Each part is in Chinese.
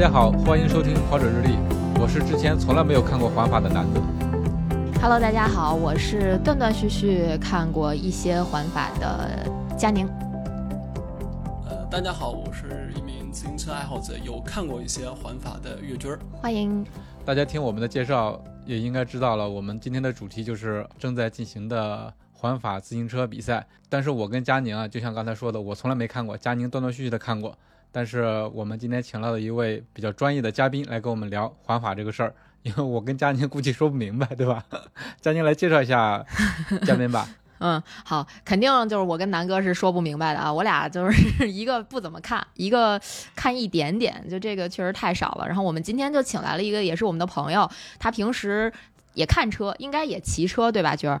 家好，欢迎收听跑者日历，我是之前从来没有看过环法的南哥。Hello，大家好，我是断断续续看过一些环法的佳宁。呃，大家好，我是一名自行车爱好者，有看过一些环法的岳军儿。欢迎，大家听我们的介绍也应该知道了，我们今天的主题就是正在进行的环法自行车比赛。但是我跟佳宁啊，就像刚才说的，我从来没看过，佳宁断断续续的看过。但是我们今天请到了一位比较专业的嘉宾来跟我们聊环法这个事儿，因为我跟佳宁估计说不明白，对吧？佳宁来介绍一下 嘉宾吧。嗯，好，肯定就是我跟南哥是说不明白的啊，我俩就是一个不怎么看，一个看一点点，就这个确实太少了。然后我们今天就请来了一个也是我们的朋友，他平时也看车，应该也骑车对吧，娟儿？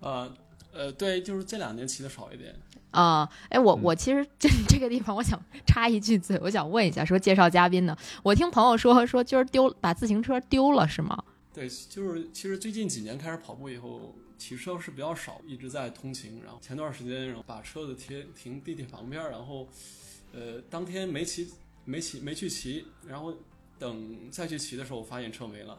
呃呃，对，就是这两年骑的少一点。啊、哎，我嗯我其实这这个地方，我想 插一句嘴，我想问一下，说介绍嘉宾呢，我听朋友说说今儿丢把自行车丢了是吗？对，就是其实最近几年开始跑步以后，骑车是比较少，一直在通勤。然后前段时间，然后把车子停停地铁旁边，然后呃当天没骑没骑没去骑，然后等再去骑的时候，我发现车没了。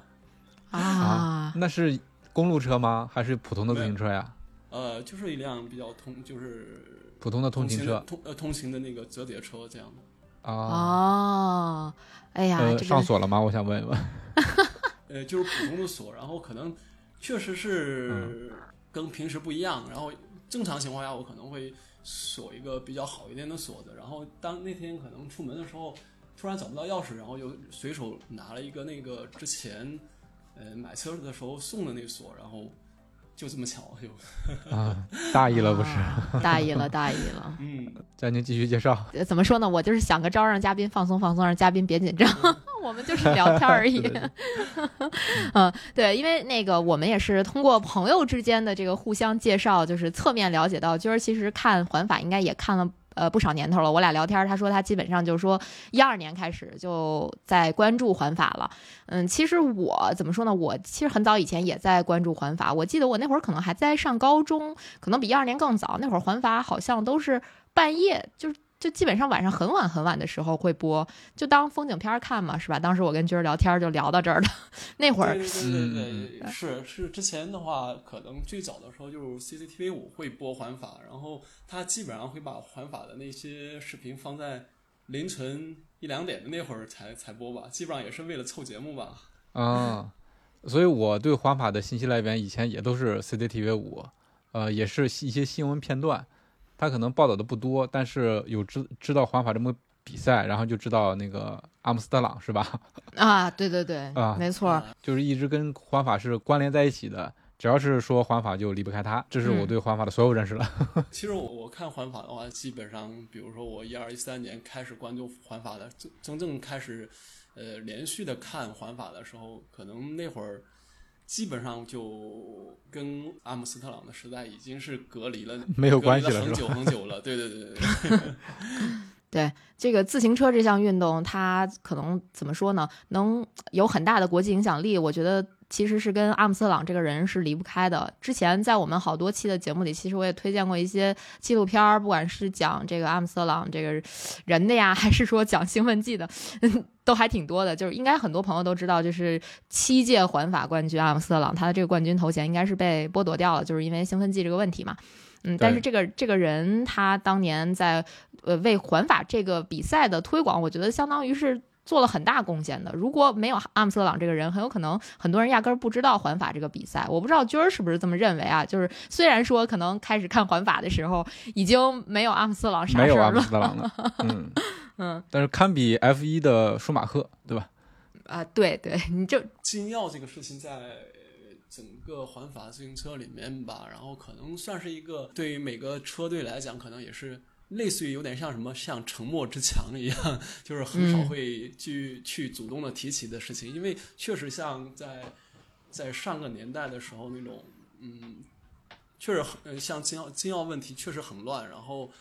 啊，那是公路车吗？还是普通的自行车呀？呃，就是一辆比较通，就是普通的通勤车通呃通行的那个折叠车这样的。啊。哦，哎呀，呃，上锁了吗？我想问一问。呃，就是普通的锁，然后可能确实是跟平时不一样。然后正常情况下，我可能会锁一个比较好一点的锁子。然后当那天可能出门的时候，突然找不到钥匙，然后就随手拿了一个那个之前呃买车的时候送的那个锁，然后就这么巧就啊，大意了不是？啊大意了，大意了。嗯，佳宁继续介绍。呃怎么说呢？我就是想个招儿让嘉宾放松放松，让嘉宾别紧张。我们就是聊天而已。嗯，对，因为那个我们也是通过朋友之间的这个互相介绍，就是侧面了解到，今儿其实看环法应该也看了。呃，不少年头了。我俩聊天，他说他基本上就是说，一二年开始就在关注环法了。嗯，其实我怎么说呢？我其实很早以前也在关注环法。我记得我那会儿可能还在上高中，可能比一二年更早。那会儿环法好像都是半夜，就是就基本上晚上很晚很晚的时候会播，就当风景片儿看嘛，是吧？当时我跟军儿聊天就聊到这儿了。那会儿对对对嗯对对，是是之前的话，可能最早的时候就是 CCTV 五会播环法，然后他基本上会把环法的那些视频放在凌晨一两点的那会儿才才播吧，基本上也是为了凑节目吧。啊，所以我对环法的信息来源以前也都是 CCTV 五，呃，也是一些新闻片段，他可能报道的不多，但是有知知道环法这么个比赛，然后就知道那个阿姆斯特朗是吧？啊，对对对，啊没错。就是一直跟环法是关联在一起的，只要是说环法就离不开他，这是我嗯对环法的所有认识了。其实我我看环法的话，基本上，比如说我一二一三年开始关注环法的，真真正开始，呃，连续的看环法的时候，可能那会儿基本上就跟阿姆斯特朗的时代已经是隔离了，没有关系了很久很久了。对对对对对。对 这个自行车这项运动，它可能怎么说呢？能有很大的国际影响力，我觉得其实是跟阿姆斯特朗这个人是离不开的。之前在我们好多期的节目里，其实我也推荐过一些纪录片儿，不管是讲这个阿姆斯特朗这个人的呀，还是说讲兴奋剂的，都还挺多的。就是应该很多朋友都知道，就是七届环法冠军阿姆斯特朗，他的这个冠军头衔应该是被剥夺掉了，就是因为兴奋剂这个问题嘛。嗯，但是这个这个人他当年在呃为环法这个比赛的推广，我觉得相当于是做了很大贡献的。如果没有阿姆斯特朗这个人，很有可能很多人压根儿不知道环法这个比赛。我不知道军儿是不是这么认为啊？就是虽然说可能开始看环法的时候已经没有阿姆斯特朗啥没有阿姆事儿了斯特朗了，嗯，嗯但是堪比 F 一的舒马赫，对吧？啊，对对，你就禁药这个事情在整个环法自行车里面吧，然后可能算是一个对于每个车队来讲，可能也是类似于有点像什么像沉默之墙一样，就是很少嗯。会去、去主动的提起的事情，因为确实像在在上个年代的时候那种，嗯，确实很呃像金奥金奥问题确实很乱，然后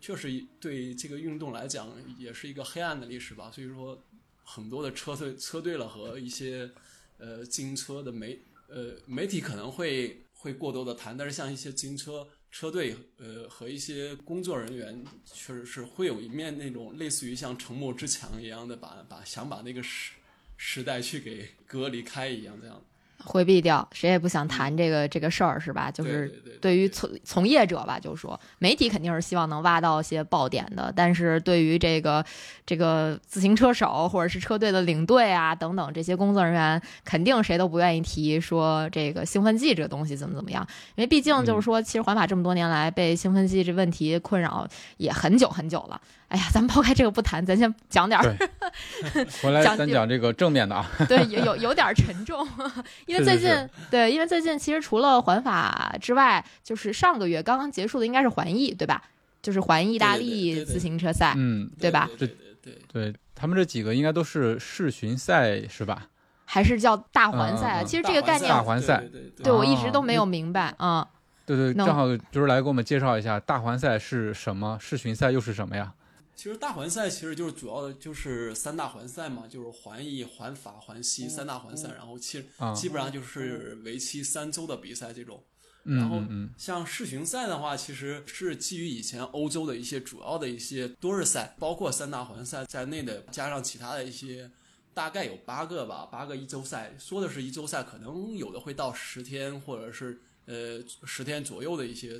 确实对这个运动来讲也是一个黑暗的历史吧，所以说很多的车队车队了和一些呃自行车的媒呃媒体可能会会过多的谈，但是像一些自行车车队呃和一些工作人员，确实是会有一面那种类似于像沉默之墙一样的把把想把那个时时代去给隔离开一样这样。回避掉，谁也不想谈这个、这个事儿，是吧？就是对于从从业者吧，就说媒体肯定是希望能挖到一些爆点的，但是对于这个这个自行车手或者是车队的领队啊等等这些工作人员，肯定谁都不愿意提说这个兴奋剂这个东西怎么怎么样，因为毕竟就是说，其实环法这么多年来被兴奋剂这问题困扰也很久很久了。哎呀，咱们抛开这个不谈，咱先讲点儿 回来讲咱讲这个正面的啊，对，有有有点儿沉重，因为最近是对，因为最近其实除了环法之外，就是上个月刚刚结束的应该是环意，对吧？就是环意大利自行车赛，嗯，对吧对对对他们这几个应该都是世巡赛是吧？还是叫大环赛其实这个概念大，环赛对对对对我一直哦都没有明白啊、对对，能正好就是来给我们介绍一下大环赛是什么，世巡赛又是什么呀？其实大环赛其实就是主要的就是三大环赛嘛，就是环意、环法、环西三大环赛，然后其实，基本上就是为期三周的比赛这种。嗯然后像世巡赛的话，其实是基于以前欧洲的一些主要的一些多日赛，包括三大环赛在内的，加上其他的一些，大概有八个吧，八个一周赛。说的是一周赛，可能有的会到十天，或者是呃十天左右的一些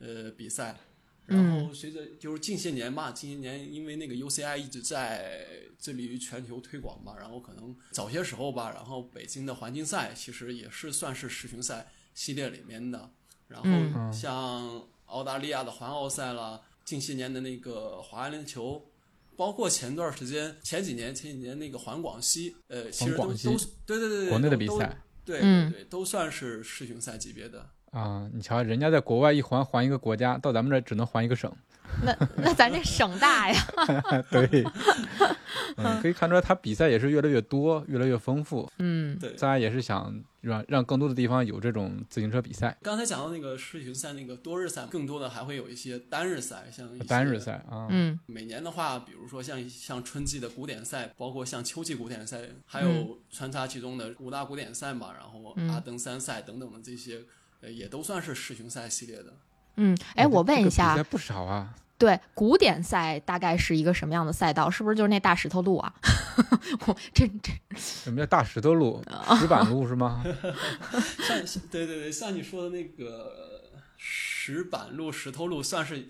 呃比赛。然后随着就是近些年吧，近些年因为那个 UCI 一直在致力于全球推广嘛，然后可能早些时候吧，然后北京的环境赛其实也是算是世巡赛系列里面的。然嗯后像澳大利亚的环奥赛啦，近些年的那个华安联球，包括前段时间前几年前几年那个环广西，呃，其实都环广西都是对对对对国内的比赛对嗯对对，都算是世巡赛级别的。啊，你瞧，人家在国外一环环一个国家，到咱们这儿只能环一个省。那那咱这省大呀，对，嗯，可以看出来他比赛也是越来越多，越来越丰富。嗯。对，大家也是想让让更多的地方有这种自行车比赛，刚才讲到那个世巡赛那个多日赛，更多的还会有一些单日赛，像一些单日赛啊。嗯。每年的话，比如说像像春季的古典赛，包括像秋季古典赛，还嗯有。穿插其中的五大古典赛嘛，然后嗯。阿登山赛等等的这些，呃，也都算是世巡赛系列的。嗯，哎，我问一这个下比赛，不少啊。对古典赛大概是一个什么样的赛道？是不是就是那大石头路啊？我这这什么叫大石头路、石板路是吗？像像对对对，像你说的那个石板路、石头路，算是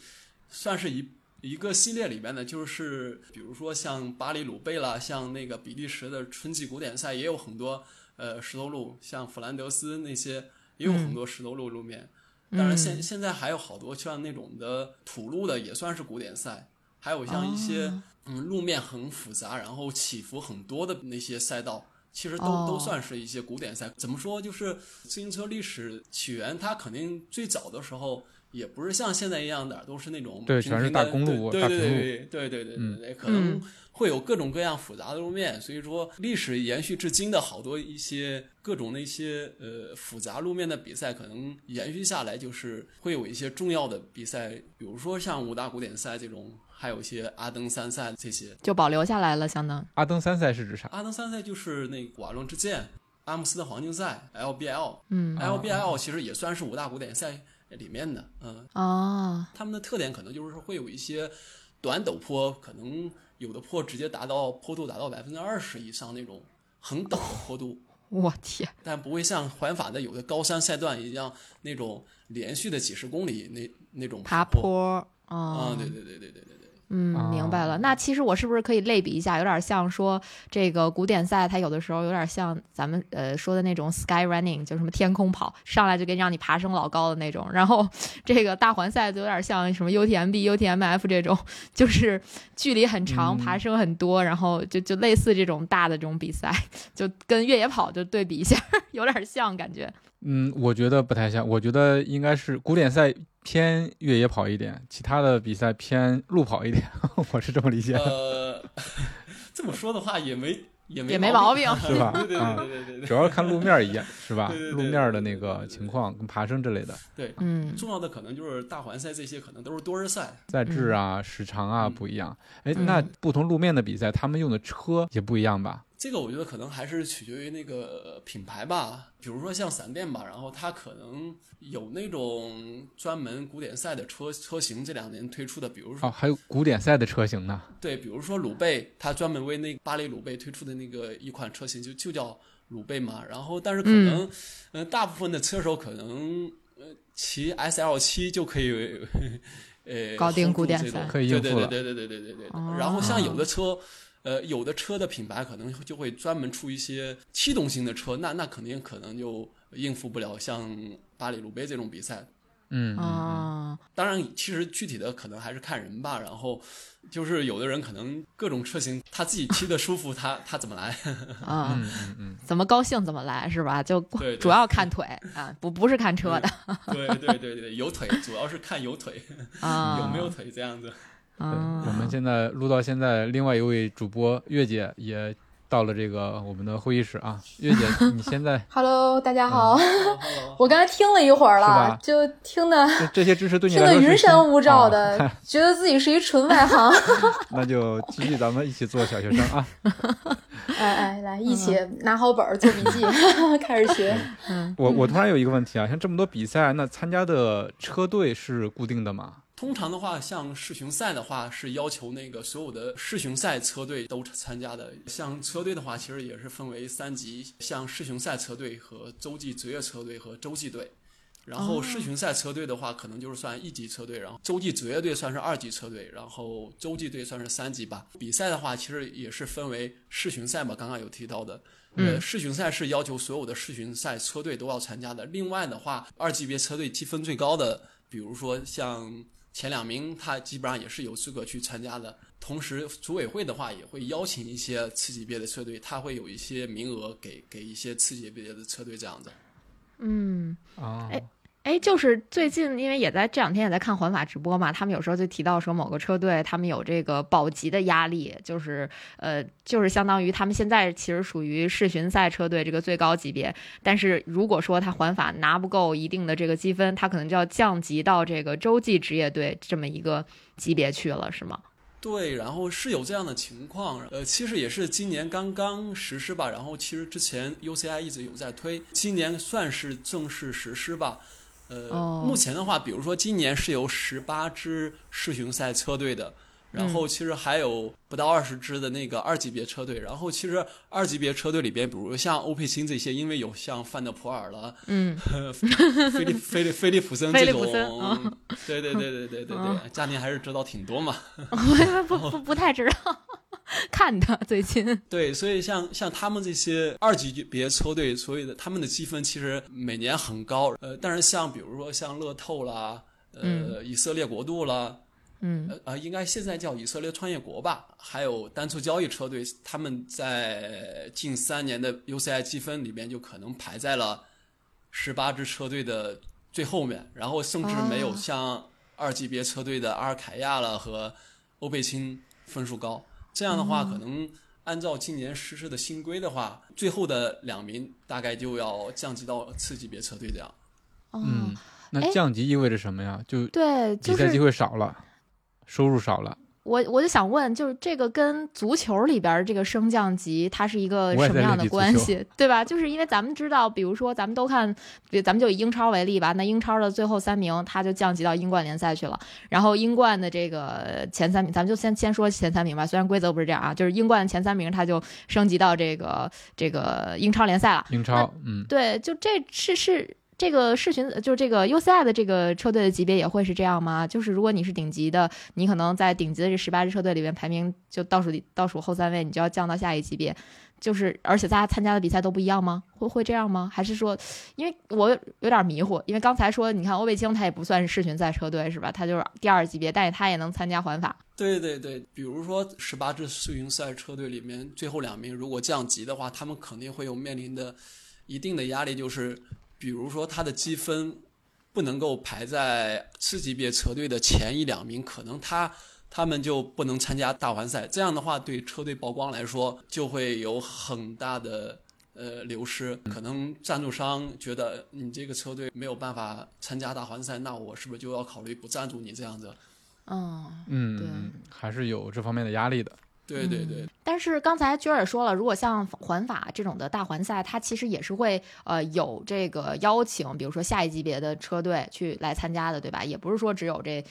算是一一个系列里面的，就是比如说像巴黎鲁贝啦，像那个比利时的春季古典赛也有很多呃石头路，像弗兰德斯那些也有很多石头路路面。当然现嗯现在还有好多像那种的土路的也算是古典赛，还有像一些、哦嗯路面很复杂，然后起伏很多的那些赛道，其实都、哦都算是一些古典赛。怎么说？就是自行车历史起源，它肯定最早的时候也不是像现在一样的，都是那种对全是大平平的公路对对大平路对对对对对嗯对对，可能会有各种各样复杂的路面，所以说历史延续至今的好多一些各种的一些呃复杂路面的比赛，可能延续下来就是会有一些重要的比赛，比如说像五大古典赛这种，还有一些阿登三赛这些。就保留下来了，相当。阿登三赛是指啥？阿登三赛就是那个瓦伦之剑、阿姆斯的黄金赛、LBL，嗯。LBL 其实也算是五大古典赛里面的，嗯，哦，他们的特点可能就是会有一些短陡坡，可能有的坡直接达到坡度达到百分之二十以上那种很陡的坡度，我天，但不会像环法的有的高山赛段一样那种连续的几十公里那那种爬坡。坡啊、对对对对对对。嗯，明白了。哦那其实我是不是可以类比一下，有点像说这个古典赛，它有的时候有点像咱们呃说的那种 sky running，就什么天空跑，上来就给让你爬升老高的那种。然后这个大环赛就有点像什么 UTMB、UTMF 这种，就是距离很长，嗯爬升很多，然后就就类似这种大的这种比赛，就跟越野跑就对比一下，有点像感觉。嗯，我觉得不太像，我觉得应该是古典赛偏越野跑一点，其他的比赛偏路跑一点，我是这么理解的。呃，这么说的话也没也没也没毛病 是吧对对啊对对对对主要是看路面儿一样，是吧？对对对路面儿的那个情况跟爬升之类的，对。嗯重要的可能就是大环赛这些可能都是多日赛，赛制啊、时长啊嗯不一样。哎，嗯那不同路面的比赛，他们用的车也不一样吧？这个我觉得可能还是取决于那个品牌吧。比如说像闪电吧，然后它可能有那种专门古典赛的车车型，这两年推出的，比如说、哦，还有古典赛的车型呢。对，比如说鲁贝，它专门为那个巴黎鲁贝推出的那个一款车型就就叫鲁贝嘛。然后但是可能，嗯、大部分的车手可能呃骑 S L 七就可以。呃，搞定古典赛可以应付对对对对对对对对。哦然后像有的车，呃，有的车的品牌可能就会专门出一些气动型的车，那那肯定可能就应付不了像巴黎鲁贝这种比赛。嗯，啊，当然，其实具体的可能还是看人吧。然后就是有的人可能各种车型他自己骑的舒服，他他怎么来？啊，嗯嗯嗯，怎么高兴怎么来是吧？就对对主要看腿啊，不不是看车的对对对对，有腿，主要是看有腿，啊，有没有腿这样子。对，啊？我们现在录到现在，另外一位主播月姐也到了这个我们的会议室啊。月姐，你现在 Hello，大家好 我刚才听了一会儿了，就听的这这些知识对你听来说是得云山雾罩哦的，觉得自己是一纯外行。那就继续咱们一起做小学生啊。哎哎，来一起拿好本儿做笔记，开始学。嗯我我突然有一个问题啊，像这么多比赛，那参加的车队是固定的吗？通常的话，像世巡赛的话，是要求那个所有的世巡赛车队都参加的。像车队的话，其实也是分为三级，像世巡赛车队和洲际职业车队和洲际队。然后世巡赛车队的话，可能就是算一级车队，然后洲际职业队算是二级车队，然后洲际队算是三级吧。比赛的话，其实也是分为世巡赛嘛，刚刚有提到的。呃，嗯世巡赛是要求所有的世巡赛车队都要参加的。另外的话，二级别车队积分最高的，比如说像前两名，他基本上也是有资格去参加的。同时，组委会的话也会邀请一些次级别的车队，他会有一些名额给给一些次级别的车队这样子。嗯，啊，哎哎，就是最近，因为也在这两天也在看环法直播嘛，他们有时候就提到说某个车队他们有这个保级的压力，就是呃，就是相当于他们现在其实属于世巡赛车队这个最高级别，但是如果说他环法拿不够一定的这个积分，他可能就要降级到这个洲际职业队这么一个级别去了，是吗？对，然后是有这样的情况，呃，其实也是今年刚刚实施吧，然后其实之前 UCI 一直有在推，今年算是正式实施吧。呃，哦。目前的话，比如说今年是有十八支世巡赛车队的，然后其实还有不到二十支的那个二级别车队，然后其实二级别车队里边，比如像欧佩辛这些，因为有像范德普尔了，嗯，菲利菲利菲利普森这种嗯，对对对对对对对，佳宁还是知道挺多嘛。不不不太知道，看的最近，对，所以像像他们这些二级别车队，所以的他们的积分其实每年很高。呃，但是像比如说像乐透啦，呃，嗯以色列国度啦，嗯呃呃，应该现在叫以色列创业国吧，还有单车交易车队，他们在近三年的 UCI 积分里面就可能排在了十八支车队的最后面，然后甚至没有哦像二级别车队的阿尔凯亚了和欧贝钦分数高。这样的话，可能按照今年实施的新规的话，最后的两名大概就要降级到次级别车队这样。哦，嗯，那哎降级意味着什么呀？就对，比赛机会少了，收入少了。我我就想问，就是这个跟足球里边儿这个升降级，它是一个什么样的关系，对吧？就是因为咱们知道，比如说咱们都看，比咱们就以英超为例吧，那英超的最后三名他就降级到英冠联赛去了，然后英冠的这个前三名，咱们就先先说前三名吧，虽然规则不是这样啊，就是英冠前三名他就升级到这个这个英超联赛了。英超，嗯，对，就这是是这个世巡就是这个 UCI 的这个车队的级别也会是这样吗？就是如果你是顶级的，你可能在顶级的这十八支车队里面排名就倒数倒数后三位，你就要降到下一级别。就是而且大家参加的比赛都不一样吗？会会这样吗？还是说，因为我有点迷糊，因为刚才说你看欧贝青他也不算是世巡赛车队是吧？他就是第二级别，但是他也能参加环法。对对对，比如说十八支世巡赛车队里面最后两名如果降级的话，他们肯定会有面临的一定的压力，就是比如说他的积分不能够排在次级别车队的前一两名，可能他。他们就不能参加大环赛，这样的话对车队曝光来说就会有很大的呃流失。可能赞助商觉得你这个车队没有办法参加大环赛，那我是不是就要考虑不赞助你这样子？嗯嗯，对，还是有这方面的压力的。对对对。但是刚才娟儿也说了，如果像环法这种的大环赛，它其实也是会呃有这个邀请，比如说下一级别的车队去来参加的，对吧？也不是说只有这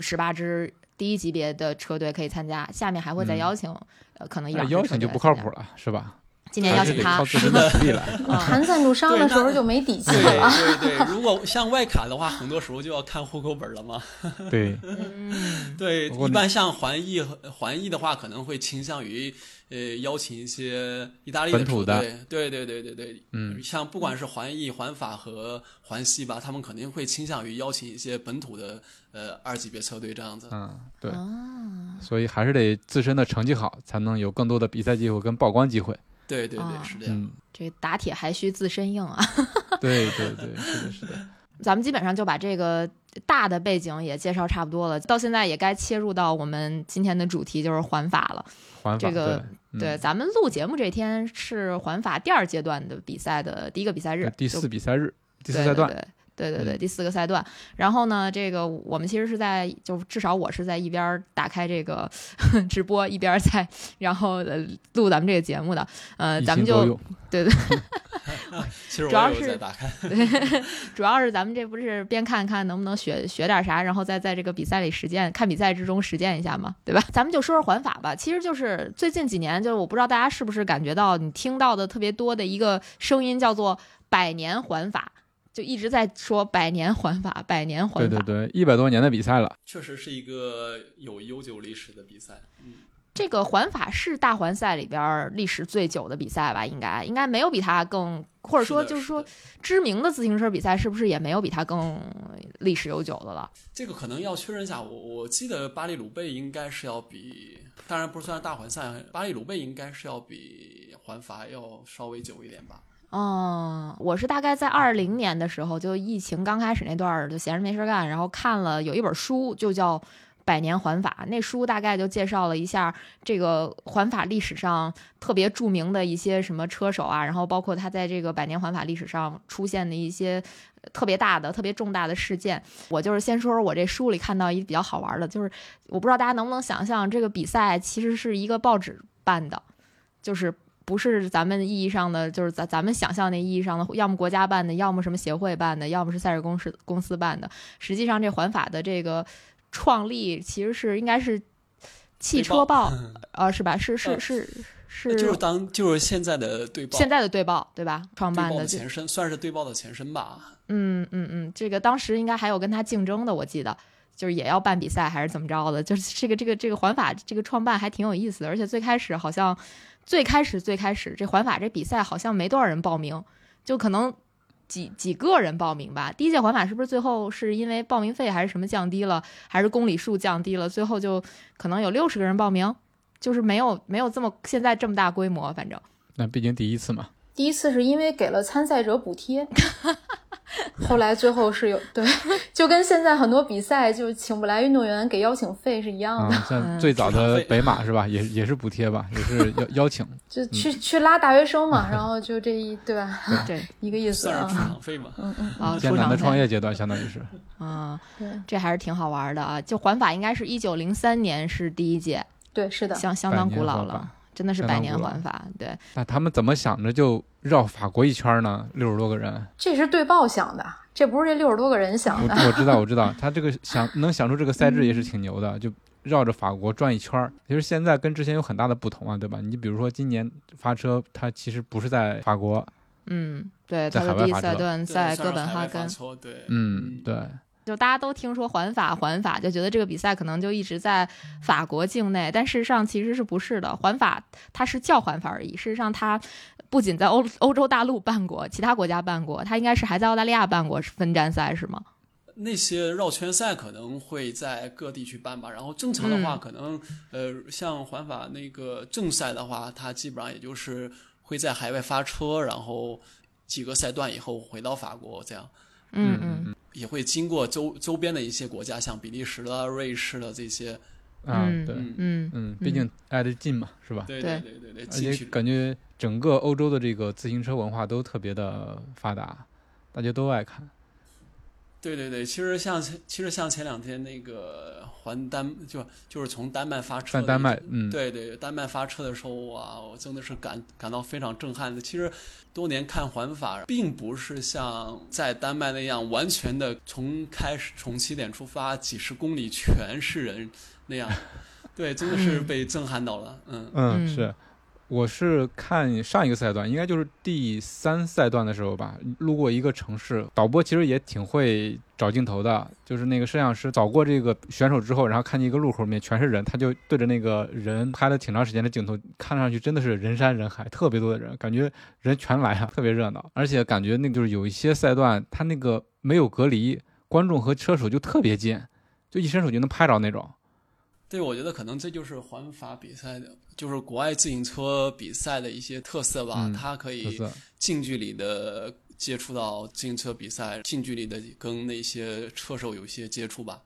十八支。第一级别的车队可以参加，下面还会再邀请，呃，可能邀请就不靠谱了，是吧？今年邀请他，谈赞助商的时候就没底气了。对对，如果像外卡的话，很多时候就要看户口本了嘛。对，对，一般像环意环意的话，可能会倾向于呃邀请一些意大利本土的，对对对对对，嗯，像不管是环意、环法和环西吧，他们肯定会倾向于邀请一些本土的呃二级别车队这样子。嗯，对，所以还是得自身的成绩好，才能有更多的比赛机会跟曝光机会。对对对，是这样。这打铁还需自身硬啊！对对对，是的，是的。咱们基本上就把这个大的背景也介绍差不多了，到现在也该切入到我们今天的主题，就是环法了。环法，这个对，咱们录节目这天是环法第二阶段的比赛的第一个比赛日，第四比赛日，第四赛段。对对对，第四个赛段。然后呢，这个我们其实是在，就至少我是在一边打开这个 直播，一边在然后录咱们这个节目的。呃，咱们就对对，主要是打开，主要是咱们这不是边看看能不能学学点啥，然后再在这个比赛里实践，看比赛之中实践一下嘛，对吧？咱们就说说环法吧。其实就是最近几年，就是我不知道大家是不是感觉到你听到的特别多的一个声音，叫做“百年环法”。就一直在说百年环法，百年环法，对对对，一百多年的比赛了，确实是一个有悠久历史的比赛。嗯，这个环法是大环赛里边历史最久的比赛吧？应该应该没有比它更，或者说就是说知名的自行车比赛是不是也没有比它更历史悠久的了？这个可能要确认一下。我我记得巴黎鲁贝应该是要比，当然不是算大环赛，巴黎鲁贝应该是要比环法要稍微久一点吧。哦，我是大概在二零年的时候，就疫情刚开始那段儿，就闲着没事干，然后看了有一本书，就叫《百年环法》。那书大概就介绍了一下这个环法历史上特别著名的一些什么车手啊，然后包括他在这个百年环法历史上出现的一些特别大的、特别重大的事件。我就是先说说我这书里看到一比较好玩的，就是我不知道大家能不能想象，这个比赛其实是一个报纸办的，就是。不是咱们意义上的，就是咱咱们想象那意义上的，要么国家办的，要么什么协会办的，要么是赛事公司公司办的。实际上，这环法的这个创立其实是应该是汽车报，啊，是吧？是是是是，就是当就是现在的对报，现在的对报对吧？创办的前身，算是对报的前身吧。嗯嗯嗯，这个当时应该还有跟他竞争的，我记得就是也要办比赛还是怎么着的。就是这个这个这个环法这个创办还挺有意思的，而且最开始好像。最开始，最开始这环法这比赛好像没多少人报名，就可能几几个人报名吧。第一届环法是不是最后是因为报名费还是什么降低了，还是公里数降低了，最后就可能有六十个人报名，就是没有没有这么现在这么大规模，反正。那毕竟第一次嘛。第一次是因为给了参赛者补贴。后来最后是有对，就跟现在很多比赛就是请不来运动员给邀请费是一样的。像最早的北马是吧，也也是补贴吧，也是邀邀请，就去去拉大学生嘛，然后就这一对吧？对，一个意思啊。出场费嘛，嗯嗯啊，艰难的创业阶段相当于是 啊，这还是挺好玩的啊。就环法应该是一九零三年是第一届，对，是的，相相当古老了。真的是百年环法，对。那他们怎么想着就绕法国一圈呢？六十多个人，这是对报想的，这不是这六十多个人想的。我知道，我知道，他这个想能想出这个赛制也是挺牛的，就绕着法国转一圈。其实现在跟之前有很大的不同啊，对吧？你比如说今年发车，它其实不是在法国，嗯，对，在他的第一海外发车赛段对在哥本哈根，对，嗯，对，就大家都听说环法环法，就觉得这个比赛可能就一直在法国境内，但事实上其实是不是的。环法它是叫环法而已，事实上它不仅在欧欧洲大陆办过，其他国家办过，它应该是还在澳大利亚办过分站赛是吗？那些绕圈赛可能会在各地去办吧，然后正常的话，嗯可能、呃，像环法那个正赛的话，它基本上也就是会在海外发车，然后几个赛段以后回到法国，这样嗯嗯嗯也会经过周周边的一些国家，像比利时的、瑞士的这些，啊，嗯对，嗯，嗯嗯，毕竟挨得近嘛，是吧？对对对对对，而且。感觉整个欧洲的这个自行车文化都特别的发达，大家都爱看。对对对，其实像前其实像前两天那个环丹就就是从丹麦发车丹麦，嗯，对对，丹麦发车的时候哇，我真的是感感到非常震撼的。其实多年看环法，并不是像在丹麦那样完全的从开始从起点出发，几十公里全是人那样。对，真的是 被震撼到了。嗯，嗯，嗯是，我是看上一个赛段，应该就是第三赛段的时候吧，路过一个城市，导播其实也挺会找镜头的，就是那个摄像师扫过这个选手之后，然后看见一个路口里面全是人，他就对着那个人拍了挺长时间的镜头，看上去真的是人山人海，特别多的人，感觉人全来啊，特别热闹，而且感觉那就是有一些赛段，他那个没有隔离，观众和车手就特别近，就一伸手就能拍着那种。对，我觉得可能这就是环法比赛的，就是国外自行车比赛的一些特色吧。嗯它可以，近距离的接触到自行车比赛，近距离的跟那些车手有一些接触吧。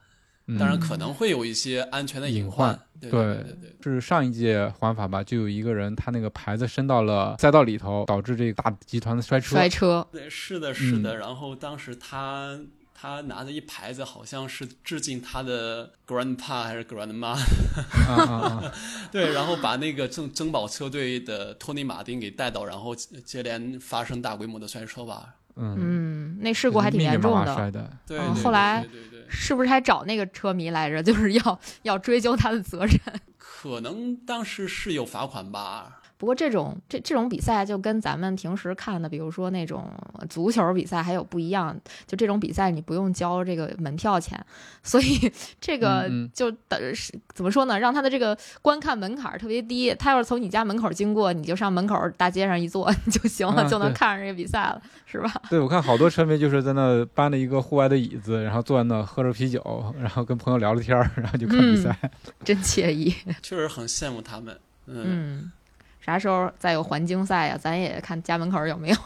嗯当然可能会有一些安全的隐患患。对对对对对。是上一届环法吧，就有一个人他那个牌子伸到了赛道里头，导致这个大集团的摔车。摔车，对，是的，是的。嗯然后当时他他拿着一牌子，好像是致敬他的 grandpa 还是 grandma！对，然后把那个珍珍宝车队的托尼马丁给带到，然后接连发生大规模的摔车吧。嗯，嗯，那事故还挺严重的。对，后来是不是还找那个车迷来着？就是要要追究他的责任。可能当时是有罚款吧。不过这种这这种比赛就跟咱们平时看的，比如说那种足球比赛还有不一样。就这种比赛你不用交这个门票钱，所以 这个就等是怎么说呢？让他的这个观看门槛儿特别低。他要是从你家门口经过，你就上门口大街上一坐 就行了，啊就能看上这个比赛了，是吧？对，我看好多车迷就是在那搬了一个户外的椅子，然后坐在那喝着啤酒，然后跟朋友聊聊天儿，然后就看比赛。真惬意。确实很羡慕他们。嗯，嗯，啥时候再有环境赛呀？咱也看家门口有没有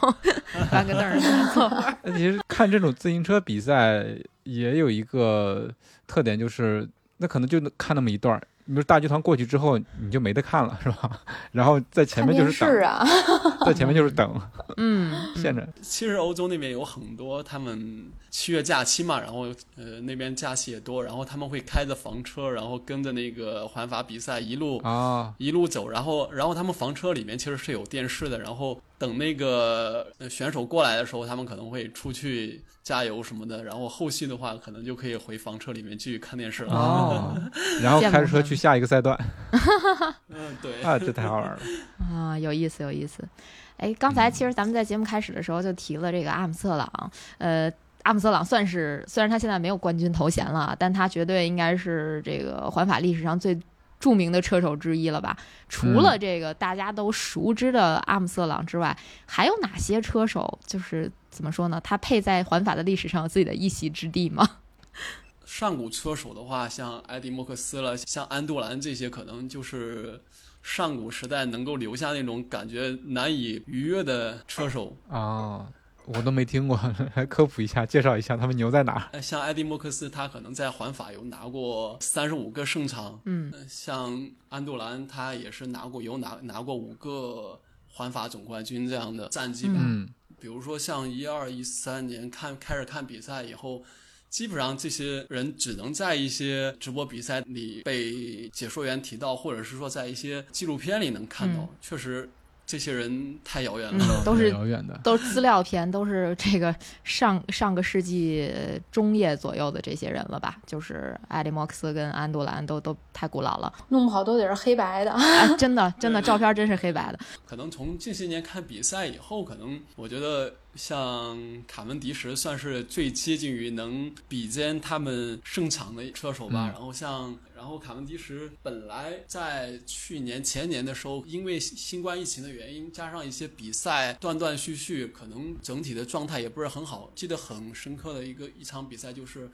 搬个凳儿坐会儿。其实看这种自行车比赛也有一个特点，就是那可能就能看那么一段儿。你比如大剧团过去之后，你就没得看了，是吧？然后在前面就是等，啊，在前面就是等，嗯，现着。其实欧洲那边有很多，他们七月假期嘛，然后呃那边假期也多，然后他们会开着房车，然后跟着那个环法比赛一路啊，一路走，然后然后他们房车里面其实是有电视的，然后等那个呃选手过来的时候，他们可能会出去加油什么的，然后后续的话可能就可以回房车里面继续看电视了。哦，然后开着车去下一个赛段嗯，对，啊，这太好玩了。啊，有意思，有意思。哎，刚才其实咱们在节目开始的时候就提了这个阿姆斯特朗，呃。阿姆斯特朗算是，虽然他现在没有冠军头衔了，但他绝对应该是这个环法历史上最著名的车手之一了吧？除了这个大家都熟知的阿姆斯特朗之外，还有哪些车手就是怎么说呢？他配在环法的历史上有自己的一席之地吗？上古车手的话，像埃迪莫克斯了，像安杜兰这些，可能就是上古时代能够留下那种感觉难以逾越的车手。啊，我都没听过，来科普一下，介绍一下他们牛在哪儿。呃像埃迪莫克斯，他可能在环法有拿过三十五个胜场。嗯呃像安杜兰，他也是拿过有拿拿过五个环法总冠军这样的战绩吧。嗯比如说像一二一三年看开始看比赛以后，基本上这些人只能在一些直播比赛里被解说员提到，或者是说在一些纪录片里能看到。嗯确实，这些人太遥远了。嗯都是遥远的。都是资料片，都是这个上上个世纪中叶左右的这些人了吧？就是艾利莫克斯跟安杜兰都都太古老了弄不好都得是黑白的。啊！真的真的，照片真是黑白的。可能从近些年看比赛以后，可能我觉得像卡文迪什算是最接近于能比肩他们胜场的车手吧。嗯然后像，然后卡文迪什本来在去年前年的时候，因为新冠疫情的原因，加上一些比赛断断续续，可能整体的状态也不是很好。记得很深刻的一个一场比赛就是。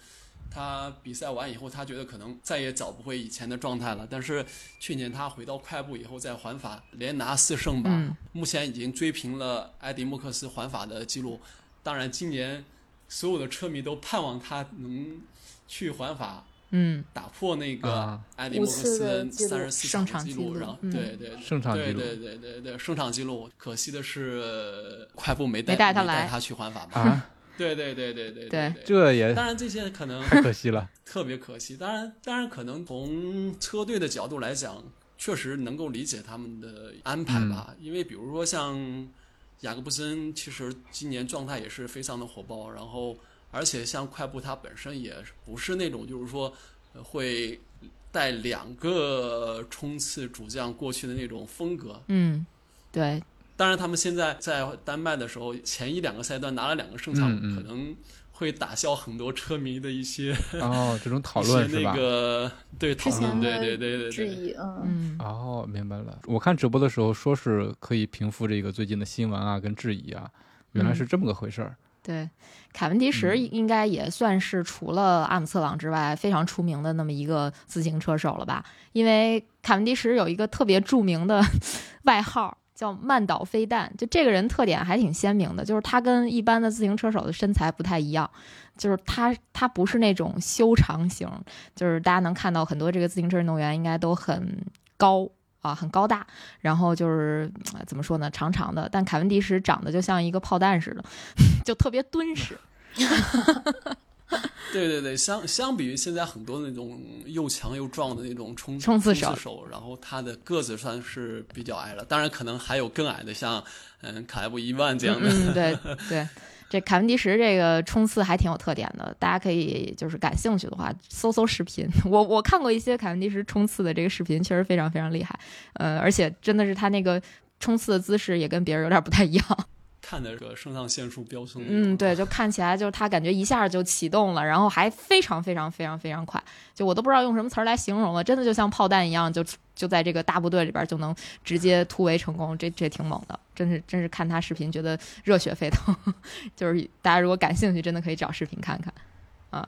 他比赛完以后，他觉得可能再也找不回以前的状态了。但是去年他回到快步以后，在环法连拿四胜吧，嗯目前已经追平了埃迪莫克斯环法的记录。当然，今年所有的车迷都盼望他能去环法嗯打破那个啊埃迪莫克斯三十四胜场记录，然后嗯对对胜场记录对对对对对胜场记录。可惜的是，快步没带没带他来他去环法吧？啊，对对对对对对对。这也当然，这些可能太可惜了。特别可惜。当然，当然，可能从车队的角度来讲，确实能够理解他们的安排吧。因为比如说像雅各布森，其实今年状态也是非常的火爆。然后，而且像快步，他本身也不是那种就是说呃会带两个冲刺主将过去的那种风格。嗯，对，当然，他们现在在丹麦的时候，前一两个赛段拿了两个胜场，嗯嗯可能会打消很多车迷的一些哦，这种讨论 是吧？个对讨论，对对对对对，质疑，嗯，嗯哦，明白了。我看直播的时候说是可以平复这个最近的新闻啊跟质疑啊，原来是这么个回事儿。对，凯文迪什嗯应该也算是除了阿姆斯特朗之外非常出名的那么一个自行车手了吧？因为凯文迪什有一个特别著名的 外号叫“慢岛飞弹”，就这个人特点还挺鲜明的，就是他跟一般的自行车手的身材不太一样，就是他他不是那种修长型，就是大家能看到很多这个自行车运动员应该都很高。啊，很高大，然后就是怎么说呢，长长的。但凯文迪什长得就像一个炮弹似的，就特别敦实。对对对，相相比于现在很多那种又强又壮的那种冲冲刺手手然后他的个子算是比较矮了，当然可能还有更矮的，像嗯卡莱布伊万这样的。嗯，对 对，这凯文迪什这个冲刺还挺有特点的，大家可以就是感兴趣的话搜搜视频。我我看过一些凯文迪什冲刺的这个视频，确实非常非常厉害。呃，而且真的是他那个冲刺的姿势也跟别人有点不太一样。看的这个肾上腺素飙升。嗯，对，，就看起来就是他感觉一下就启动了，然后还非常非常非常非常快，就我都不知道用什么词儿来形容了，真的就像炮弹一样，就就在这个大部队里边就能直接突围成功，这这挺猛的，真是真是看他视频觉得热血沸腾，就是大家如果感兴趣，真的可以找视频看看啊。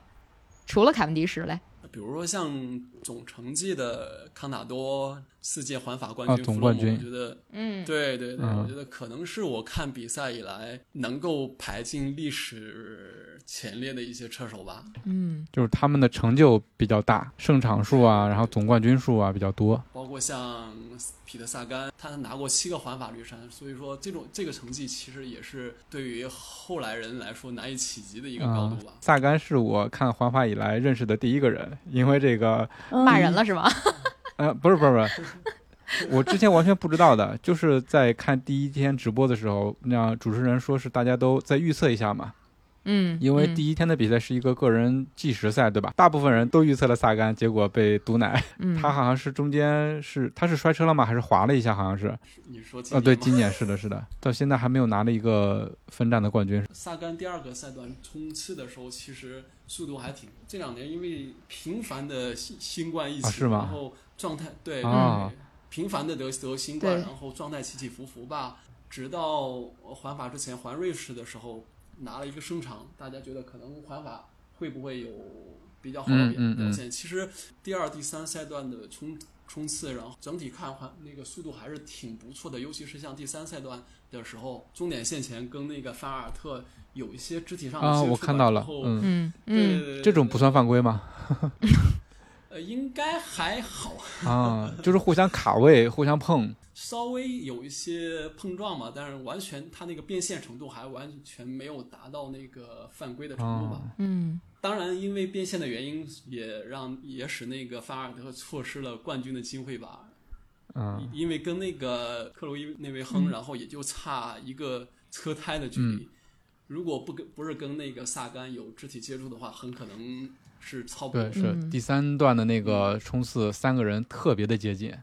除了凯文迪什嘞，比如说像总成绩的康塔多四届环法冠啊军，总冠军我觉得嗯，对对对，嗯我觉得可能是我看比赛以来能够排进历史前列的一些车手吧。嗯就是他们的成就比较大，胜场数啊，然后总冠军数啊比较多。包括像彼得萨甘，他拿过七个环法绿衫，所以说这种这个成绩其实也是对于后来人来说难以企及的一个高度吧。萨甘是我看环法以来认识的第一个人，因为这个骂人了是吗？呃，不是不是不是，我之前完全不知道的，就是在看第一天直播的时候，那主持人说是大家都在预测一下嘛，嗯，因为嗯第一天的比赛是一个个人计时赛，对吧？大部分人都预测了萨甘，结果被毒奶。嗯 他好像是中间是他是摔车了吗？还是滑了一下？好像是。你说今呃，对，今年是的，是的，到现在还没有拿了一个分站的冠军。萨甘第二个赛段冲刺的时候，其实速度还挺。这两年因为频繁的新新冠疫情，啊是吗然后状态对、啊对频繁的得得新冠，然后状态起起伏伏吧。直到环法之前环瑞士的时候拿了一个胜场，大家觉得可能环法会不会有比较好的表嗯嗯嗯表现？其实第二、第三赛段的冲冲刺，然后整体看环那个速度还是挺不错的，尤其是像第三赛段的时候，终点线前跟那个范阿尔特有一些肢体上的啊，接触吧我看到了然，后嗯，嗯对对嗯对对这种不算犯规吗？呃，应该还好，啊，就是互相卡位，互相碰。稍微有一些碰撞嘛，但是完全它那个变线程度还完全没有达到那个犯规的程度吧。哦嗯当然，因为变线的原因，也让也使那个范阿尔德错失了冠军的机会吧。嗯因为跟那个克洛伊那位亨，嗯然后也就差一个车胎的距离。如果不跟不是跟那个萨甘有肢体接触的话，很可能是对，是嗯第三段的那个冲刺，三个人特别的接近。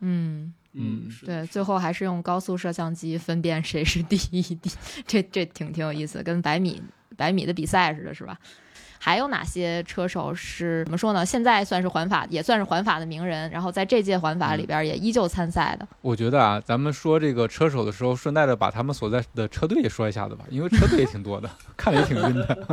嗯，嗯，对，最后还是用高速摄像机分辨谁是第一第，这这挺挺有意思，跟百米百米的比赛似的，是吧？还有哪些车手是怎么说呢？现在算是环法，也算是环法的名人，然后在这届环法里边也依旧参赛的。我觉得啊，咱们说这个车手的时候，顺带着把他们所在的车队也说一下子吧，因为车队也挺多的，看着也挺晕的。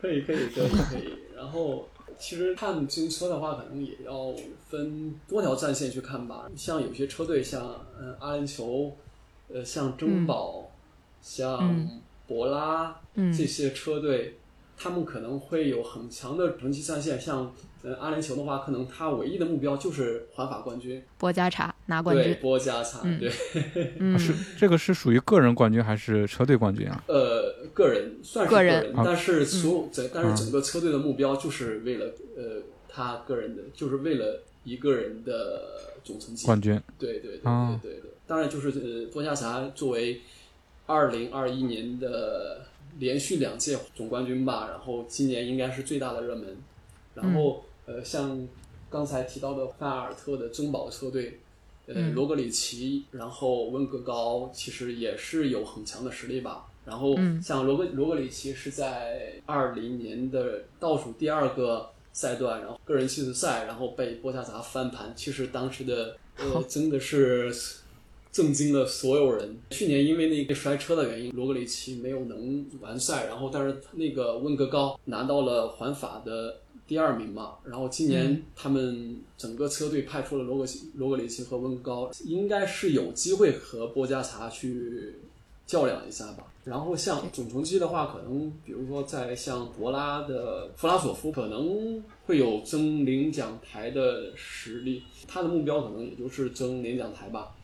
可以可以可以可以。然后其实看自行车的话，可能也要分多条战线去看吧。像有些车队，像嗯阿联酋，呃像珍宝，像嗯。博拉、嗯。这些车队，他们可能会有很强的成绩战线。像呃阿联酋的话，可能他唯一的目标就是环法冠军，博加查拿冠军，波加查，嗯。对，嗯，是这个是属于个人冠军还是车队冠军啊？呃，个人算是个个人啊。但是所有整、但嗯是整个车队的目标就是为了呃他个人的，就是为了一个人的总成绩。冠军，对对对啊对对对，当然就是呃波加查作为二零二一年的连续两届总冠军吧，然后今年应该是最大的热门。然后、呃，像刚才提到的范阿尔特的珍宝车队，呃，嗯罗格里奇，然后温格高，其实也是有很强的实力吧。然后嗯像罗格罗格里奇是在二零年的倒数第二个赛段，然后个人七十赛，然后被波加查翻盘。其实当时的呃真的是震惊了所有人。去年因为那个摔车的原因，罗格里奇没有能完赛，然后但是那个温格高拿到了环法的第二名嘛。然后今年他们整个车队派出了罗格罗格里奇和温格高，应该是有机会和波加查去较量一下吧。然后像总成绩的话，可能比如说在像博拉的弗拉索夫，可能会有争领奖台的实力，他的目标可能也就是争领奖台吧。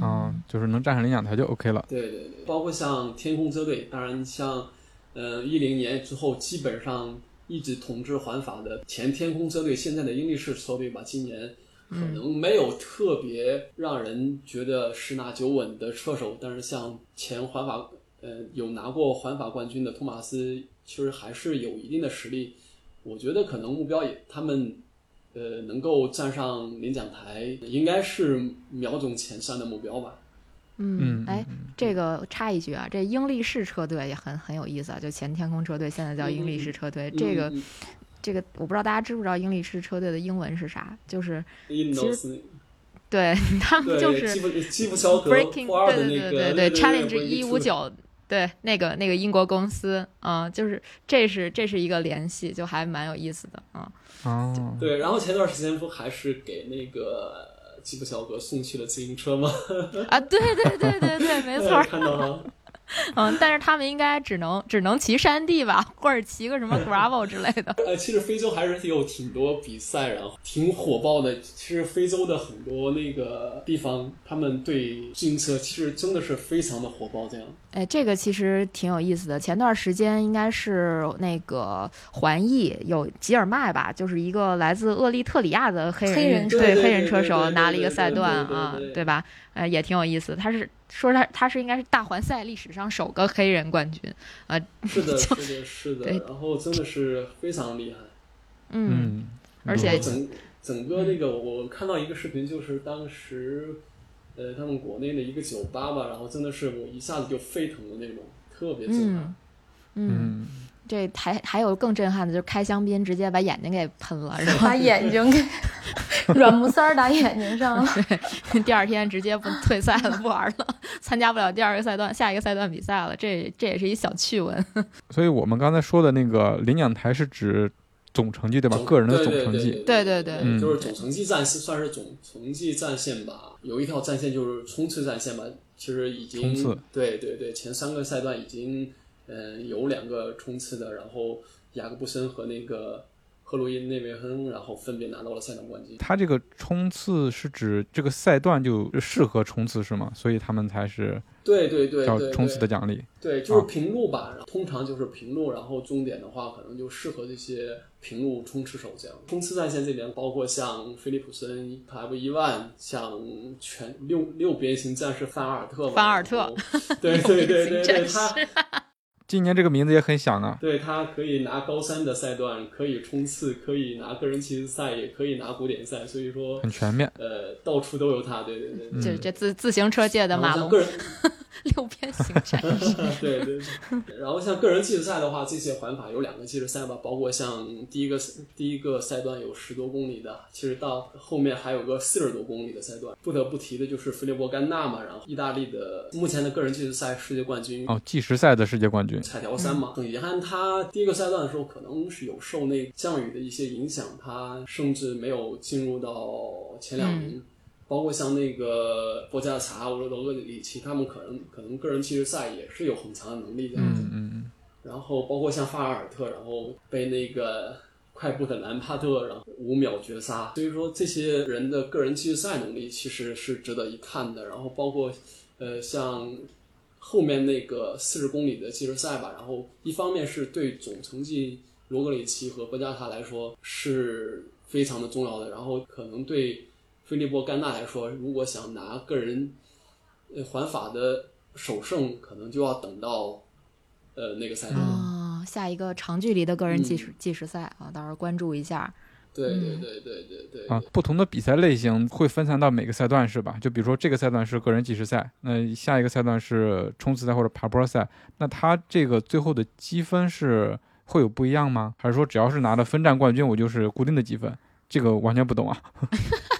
啊，就是能站上领奖台就 OK 了。对对对，包括像天空车队，当然像呃一零年之后，基本上一直统治环法的前天空车队，现在的英力士车队吧，今年可能没有特别让人觉得十拿九稳的车手，但是像前环法呃有拿过环法冠军的托马斯，其实还是有一定的实力。我觉得可能目标也他们。呃，能够站上领奖台，应该是瞄准前三的目标吧。嗯哎，这个插一句啊，这英力士车队也很很有意思啊，就前天空车队，现在叫英力士车队。这个嗯这个，我不知道大家知不知道英力士车队的英文是啥？就是其实对 他们，就是 Breaking，对，对对对对，Challenge 一五。九，对那个那个英国公司嗯、就是这是这是一个联系，就还蛮有意思的啊。哦，对，然后前段时间不还是给那个基夫乔格送去了自行车吗？啊，对对对对对，没错，看到了。嗯，但是他们应该只能只能骑山地吧，或者骑个什么 gravel 之类的。呃，其实非洲还是有挺多比赛，然后挺火爆的。其实非洲的很多那个地方，他们对自行车其实真的是非常的火爆。这样，哎，这个其实挺有意思的。前段时间应该是那个环意有吉尔麦吧，就是一个来自厄立特里亚的黑人黑人对黑人车手拿了一个赛段啊对吧？呃，也挺有意思。他是说他他是应该是大环赛历史上首个黑人冠军。啊 是的，是的，是的。然后真的是非常厉害。嗯嗯，而且整整个那个，我看到一个视频，就是当时，呃，他们国内的一个酒吧吧，然后真的是我一下子就沸腾的那种，特别震撼。嗯，这还还有更震撼的，就是开香槟直接把眼睛给喷了，然后把眼睛给 软木塞儿打眼睛上了对。第二天直接不退赛了，不玩了，参加不了第二个赛段，下一个赛段比赛了。这这也是一小趣闻。所以我们刚才说的那个领奖台是指总成绩对吧？个人的总成绩。对对对对对对嗯就是总成绩战线算是总成绩战线吧。有一条战线就是冲刺战线吧，其实已经冲刺对对对，前三个赛段已经嗯、呃有两个冲刺的，然后雅各布森和那个赫鲁因内维亨，然后分别拿到了赛场冠军。他这个冲刺是指这个赛段就适合冲刺是吗？所以他们才是对对对对，叫冲刺的奖励。对，就是平路吧，通常就是平路，然后终点的话可能就适合这些平路冲刺手这样。冲刺战线这边包括像菲利普森、卡莱布伊万，像全六六边形战士范阿尔特，范阿尔特对对对对，他今年这个名字也很响啊，对他可以拿高三的赛段，可以冲刺，可以拿个人骑士赛，也可以拿古典赛，所以说很全面。呃到处都有他，对对对。对这这自自行车界的马龙 六边形战士，对对对，然后像个人计时赛的话，这些环法有两个计时赛吧，包括像第一个第一个赛段有十多公里的，其实到后面还有个四十多公里的赛段。不得不提的就是菲利波甘纳嘛，然后意大利的目前的个人计时赛世界冠军。哦，计时赛的世界冠军。彩条三嘛，很遗憾，他第一个赛段的时候可能是有受那降雨的一些影响，他甚至没有进入到前两名。包括像那个波加查、罗德里奇，他们可能可能个人计时赛也是有很强的能力这样子。嗯嗯嗯，然后包括像法尔特，然后被那个快步的兰帕特，然后五秒绝杀。所以说这些人的个人计时赛能力其实是值得一看的。然后包括呃像后面那个四十公里的计时赛吧，然后一方面是对总成绩罗格里奇和博加塔来说是非常的重要的，然后可能对菲利波甘纳来说，如果想拿个人呃环法的首胜，可能就要等到呃那个赛段。啊，下一个长距离的个人计时计时赛啊，到时候关注一下。对对嗯对对对对啊，不同的比赛类型会分散到每个赛段是吧？就比如说这个赛段是个人计时赛，那下一个赛段是冲刺赛或者爬坡赛，那它这个最后的积分是会有不一样吗？还是说只要是拿了分站冠军，我就是固定的积分？这个完全不懂啊。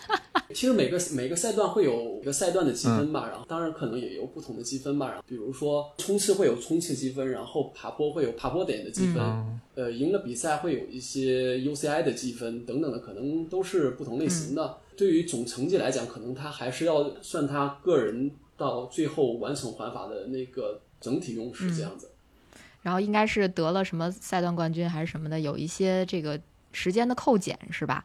其实每个每个赛段会有一个赛段的积分吧，然后当然可能也有不同的积分吧。然后比如说冲刺会有冲刺积分，然后爬坡会有爬坡点的积分，嗯呃，赢了比赛会有一些 UCI 的积分等等的，可能都是不同类型的。对于总成绩来讲，可能他还是要算他个人到最后完成环法的那个整体用时这样子。然后应该是得了什么赛段冠军还是什么的，有一些这个时间的扣减是吧？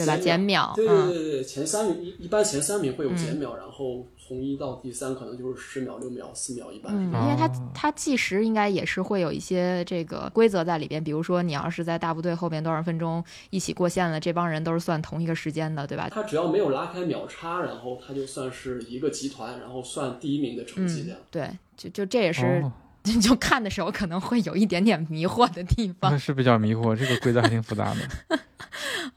对吧？减减秒，对对嗯，对对，前三名一一般前三名会有减秒，然后从一到第三可能就是十秒、六秒、四秒，一般是嗯，因为它哦它计时应该也是会有一些这个规则在里边，比如说你要是在大部队后边多少分钟一起过线了，这帮人都是算同一个时间的，对吧？他只要没有拉开秒差，然后他就算是一个集团，然后算第一名的成绩这样。对，就就这也是、哦，就看的时候可能会有一点点迷惑的地方那。是比较迷惑，这个规则还挺复杂的，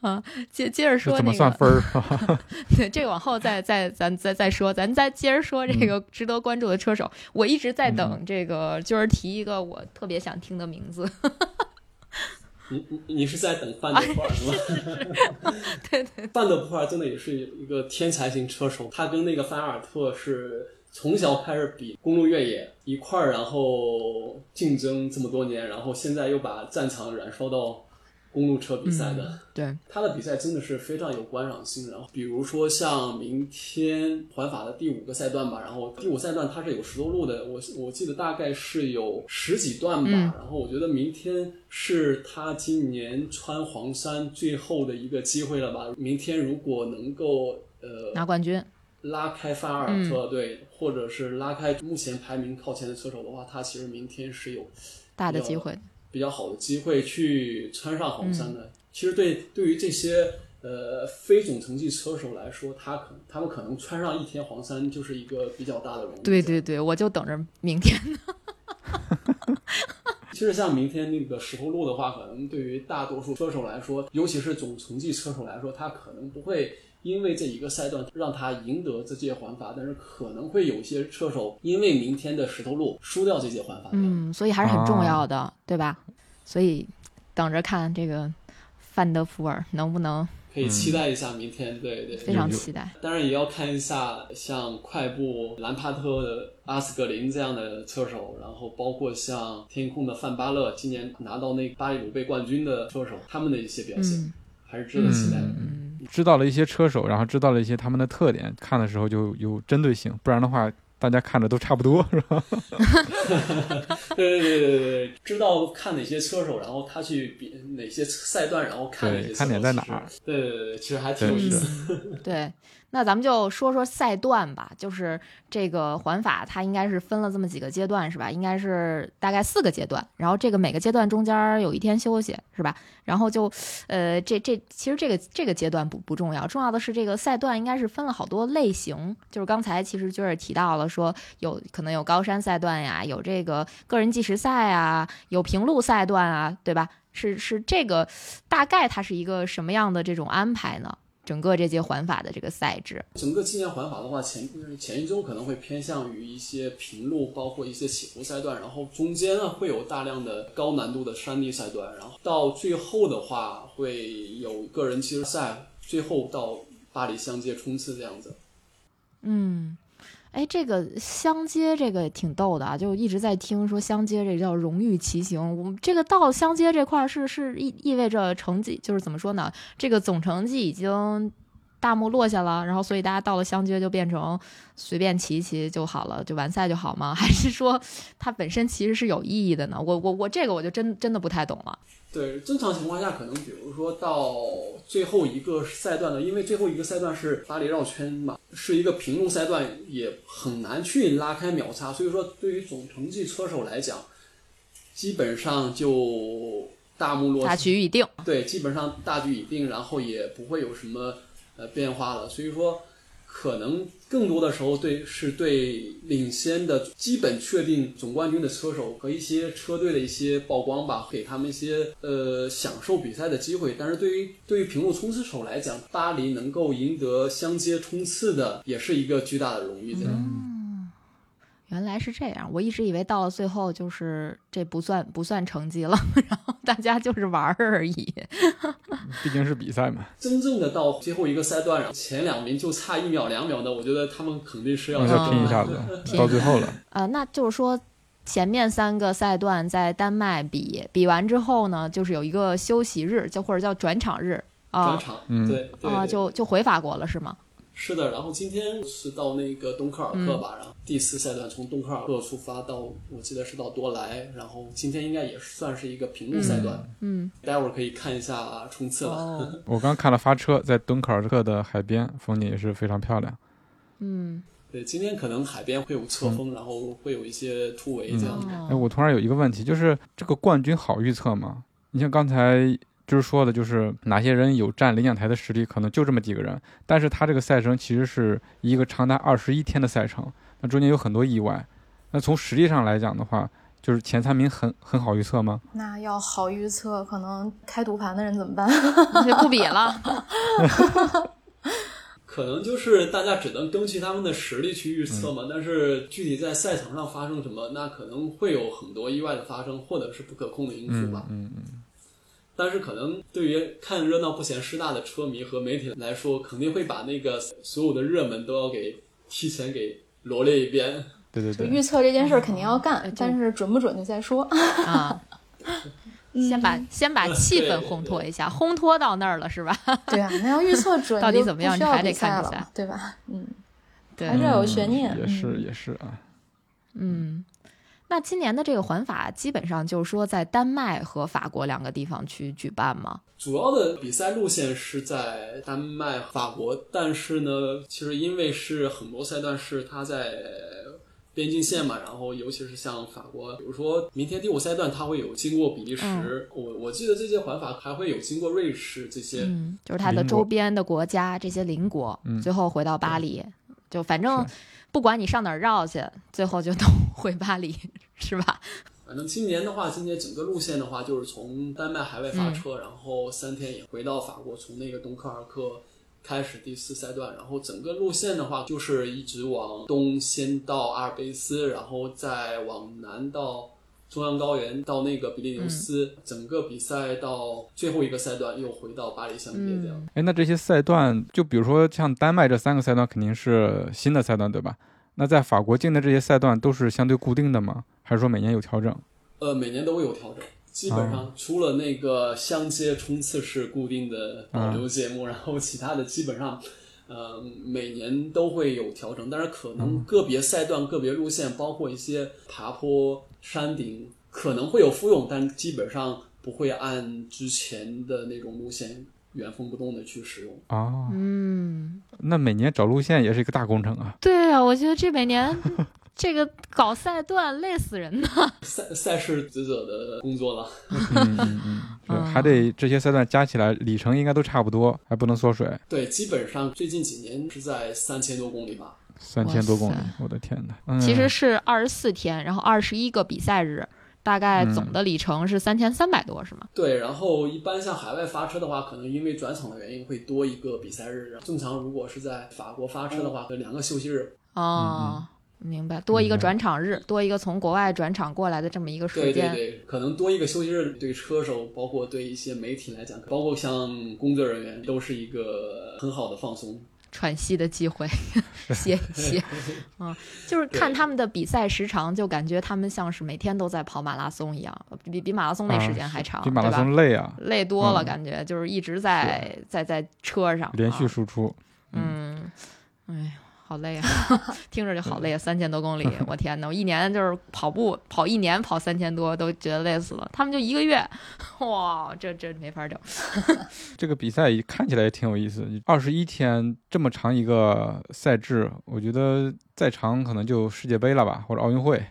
啊接接着这怎么说那个，算分儿？对，这个往后再再咱再再说，咱再接着说这个值得关注的车手。我一直在等这个，就是提一个我特别想听的名字。你你你是在等范德普尔是吗？对对，范德普尔真的也是一个天才型车手，他跟那个范阿尔特是从小开始比公路越野一块儿，然后竞争这么多年，然后现在又把战场燃烧到公路车比赛的。对，他的比赛真的是非常有观赏性。然后比如说像明天环法的第五个赛段吧，然后第五赛段它是有十多路的，我我记得大概是有十几段吧。嗯然后我觉得明天是他今年穿黄衫最后的一个机会了吧。明天如果能够呃拿冠军。拉开范阿尔嗯特，对，或者是拉开目前排名靠前的车手的话，他其实明天是有大的机会，比较好的机会去穿上黄衫嗯的。其实对对于这些呃非总成绩车手来说，他可他们可能穿上一天黄衫就是一个比较大的荣誉。对对对，我就等着明天呢。其实像明天那个石头路的话，可能对于大多数车手来说，尤其是总成绩车手来说，他可能不会因为这一个赛段让他赢得这届环法，但是可能会有些车手因为明天的石头路输掉这届环法。嗯，所以还是很重要的，对吧？所以等着看这个范德福尔能不能可以期待一下明天，对对。非常期待。当然也要看一下像快步兰帕特的阿斯格林这样的车手，然后包括像天空的范巴勒今年拿到那巴黎鲁贝冠军的车手，他们的一些表现、嗯还是值得期待的。嗯，知道了一些车手，然后知道了一些他们的特点，看的时候就有针对性，不然的话，大家看着都差不多，是吧？对对对对对，知道看哪些车手，然后他去比哪些赛段，然后看哪些车手看点在哪儿对对对，其实还挺有意思。对，那咱们就说说赛段吧，就是这个环法它应该是分了这么几个阶段，是吧？应该是大概四个阶段，然后这个每个阶段中间有一天休息，是吧？然后就，呃，这这其实这个这个阶段不不重要，重要的是这个赛段应该是分了好多类型，就是刚才其实娟儿提到了说有可能有高山赛段呀，有这个个人计时赛啊，有平路赛段啊，对吧？是是这个大概它是一个什么样的这种安排呢？整个这届环法的这个赛制，整个今年环法的话，前前一周可能会偏向于一些平路，包括一些起伏赛段，然后中间呢会有大量的高难度的山地赛段，然后到最后的话会有个人计时赛，最后到巴黎相接冲刺这样子。嗯。哎，这个相接这个挺逗的啊，就一直在听说相接这叫荣誉骑行。我们这个到相接这块儿是是意意味着成绩，就是怎么说呢？这个总成绩已经。大幕落下了，然后所以大家到了相接就变成随便骑一骑就好了，就完赛就好吗？还是说它本身其实是有意义的呢？我我我这个我就真真的不太懂了。对，正常情况下可能比如说到最后一个赛段呢，因为最后一个赛段是巴黎绕圈嘛，是一个平路赛段，也很难去拉开秒差，所以说对于总成绩车手来讲，基本上就大幕落大局已定。对，基本上大局已定，然后也不会有什么。呃，变化了，所以说可能更多的时候对是对领先的基本确定总冠军的车手和一些车队的一些曝光吧，给他们一些呃享受比赛的机会。但是对于对于屏幕冲刺手来讲，巴黎能够赢得相接冲刺的，也是一个巨大的荣誉。这样。原来是这样，我一直以为到了最后就是这不算不算成绩了，然后大家就是玩儿而已。毕竟是比赛嘛。真正的到最后一个赛段，前两名就差一秒两秒的，我觉得他们肯定是要拼一下 子，到最后了。呃，那就是说前面三个赛段在丹麦比，比完之后呢，就是有一个休息日，就或者叫转场日啊，转场，嗯，对，啊，就就回法国了，是吗？是的，然后今天是到那个东科尔克吧，然后第四赛段从东科尔克出发到，我记得是到多莱，然后今天应该也算是一个平路赛段，嗯，待会儿可以看一下冲刺了。我刚看了发车，在敦刻尔克的海边，风景也是非常漂亮。嗯，对，今天可能海边会有侧风，然后会有一些突围这样。哎，我突然有一个问题，就是这个冠军好预测吗？你像刚才。就是说的，就是哪些人有站领奖台的实力，可能就这么几个人。但是他这个赛程其实是一个长达二十一天的赛程，那中间有很多意外。那从实力上来讲的话，就是前三名很很好预测吗？那要好预测，可能开赌盘的人怎么办？就不比了。可能就是大家只能根据他们的实力去预测嘛。但是具体在赛场上发生什么，那可能会有很多意外的发生，或者是不可控的因素吧。嗯嗯。但是可能对于看热闹不嫌事大的车迷和媒体来说，肯定会把那个所有的热门都要给提前给罗列一遍。对对对，预测这件事儿肯定要干，但是准不准就再说啊。先把先把气氛烘托一下，烘托到那儿了是吧？对啊，那要预测准，到底怎么样？你还得看比赛，对吧？嗯，对，还是要有悬念。也是也是啊。嗯。那今年的这个环法基本上就是说在丹麦和法国两个地方去举办吗？主要的比赛路线是在丹麦、法国，但是呢，其实因为是很多赛段是它在边境线嘛，然后尤其是像法国，比如说明天第五赛段它会有经过比利时，我我记得这些环法还会有经过瑞士这些，就是它的周边的国家这些邻国，最后回到巴黎，就反正。不管你上哪儿绕去，最后就都 回巴黎，是吧？反正今年的话，今年整个路线的话，就是从丹麦海外发车，然后三天也回到法国，从那个东科尔克开始第四赛段，然后整个路线的话，就是一直往东，先到阿尔卑斯，然后再往南到。中央高原到那个比利牛斯，整个比赛到最后一个赛段又回到巴黎相接这样。哎，那这些赛段，就比如说像丹麦这三个赛段肯定是新的赛段，对吧？那在法国境的这些赛段都是相对固定的吗？还是说每年有调整？呃，每年都会有调整，基本上除了那个相接冲刺是固定的保留节目，然后其他的基本上。呃，每年都会有调整，但是可能个别赛段、个别路线，包括一些爬坡、山顶，可能会有复用，但基本上不会按之前的那种路线原封不动的去使用。啊，嗯，那每年找路线也是一个大工程啊。对啊、我觉得这每年这个搞赛段累死人呢。赛赛事职责的工作了。嗯嗯嗯还得这些赛段加起来里程应该都差不多，还不能缩水，对，基本上最近几年是在三千多公里吧。三千多公里，我的天哪！嗯、其实是二十四天，然后二十一个比赛日，大概总的里程是三千三百多，是吗？对，然后一般像海外发车的话，可能因为转场的原因会多一个比赛日。正常如果是在法国发车的话，两个休息日。哦，明白，多一个转场日，多一个从国外转场过来的这么一个时对对间。对，可能多一个休息日，对车手，包括对一些媒体来讲，包括像工作人员，都是一个很好的放松。喘息的机会，歇一歇。嗯，就是看他们的比赛时长，就感觉他们像是每天都在跑马拉松一样，比比马拉松那时间还长，比马拉？松累啊，累多了，嗯感觉就是一直在在在车上连续啊输出。嗯，哎呀，好累啊，听着就好累啊，三千多公里，我天呐，我一年就是跑步跑一年跑三千多，都觉得累死了。他们就一个月，哇，这这没法整。这个比赛看起来也挺有意思，二十一天这么长一个赛制，我觉得再长可能就世界杯了吧，或者奥运会，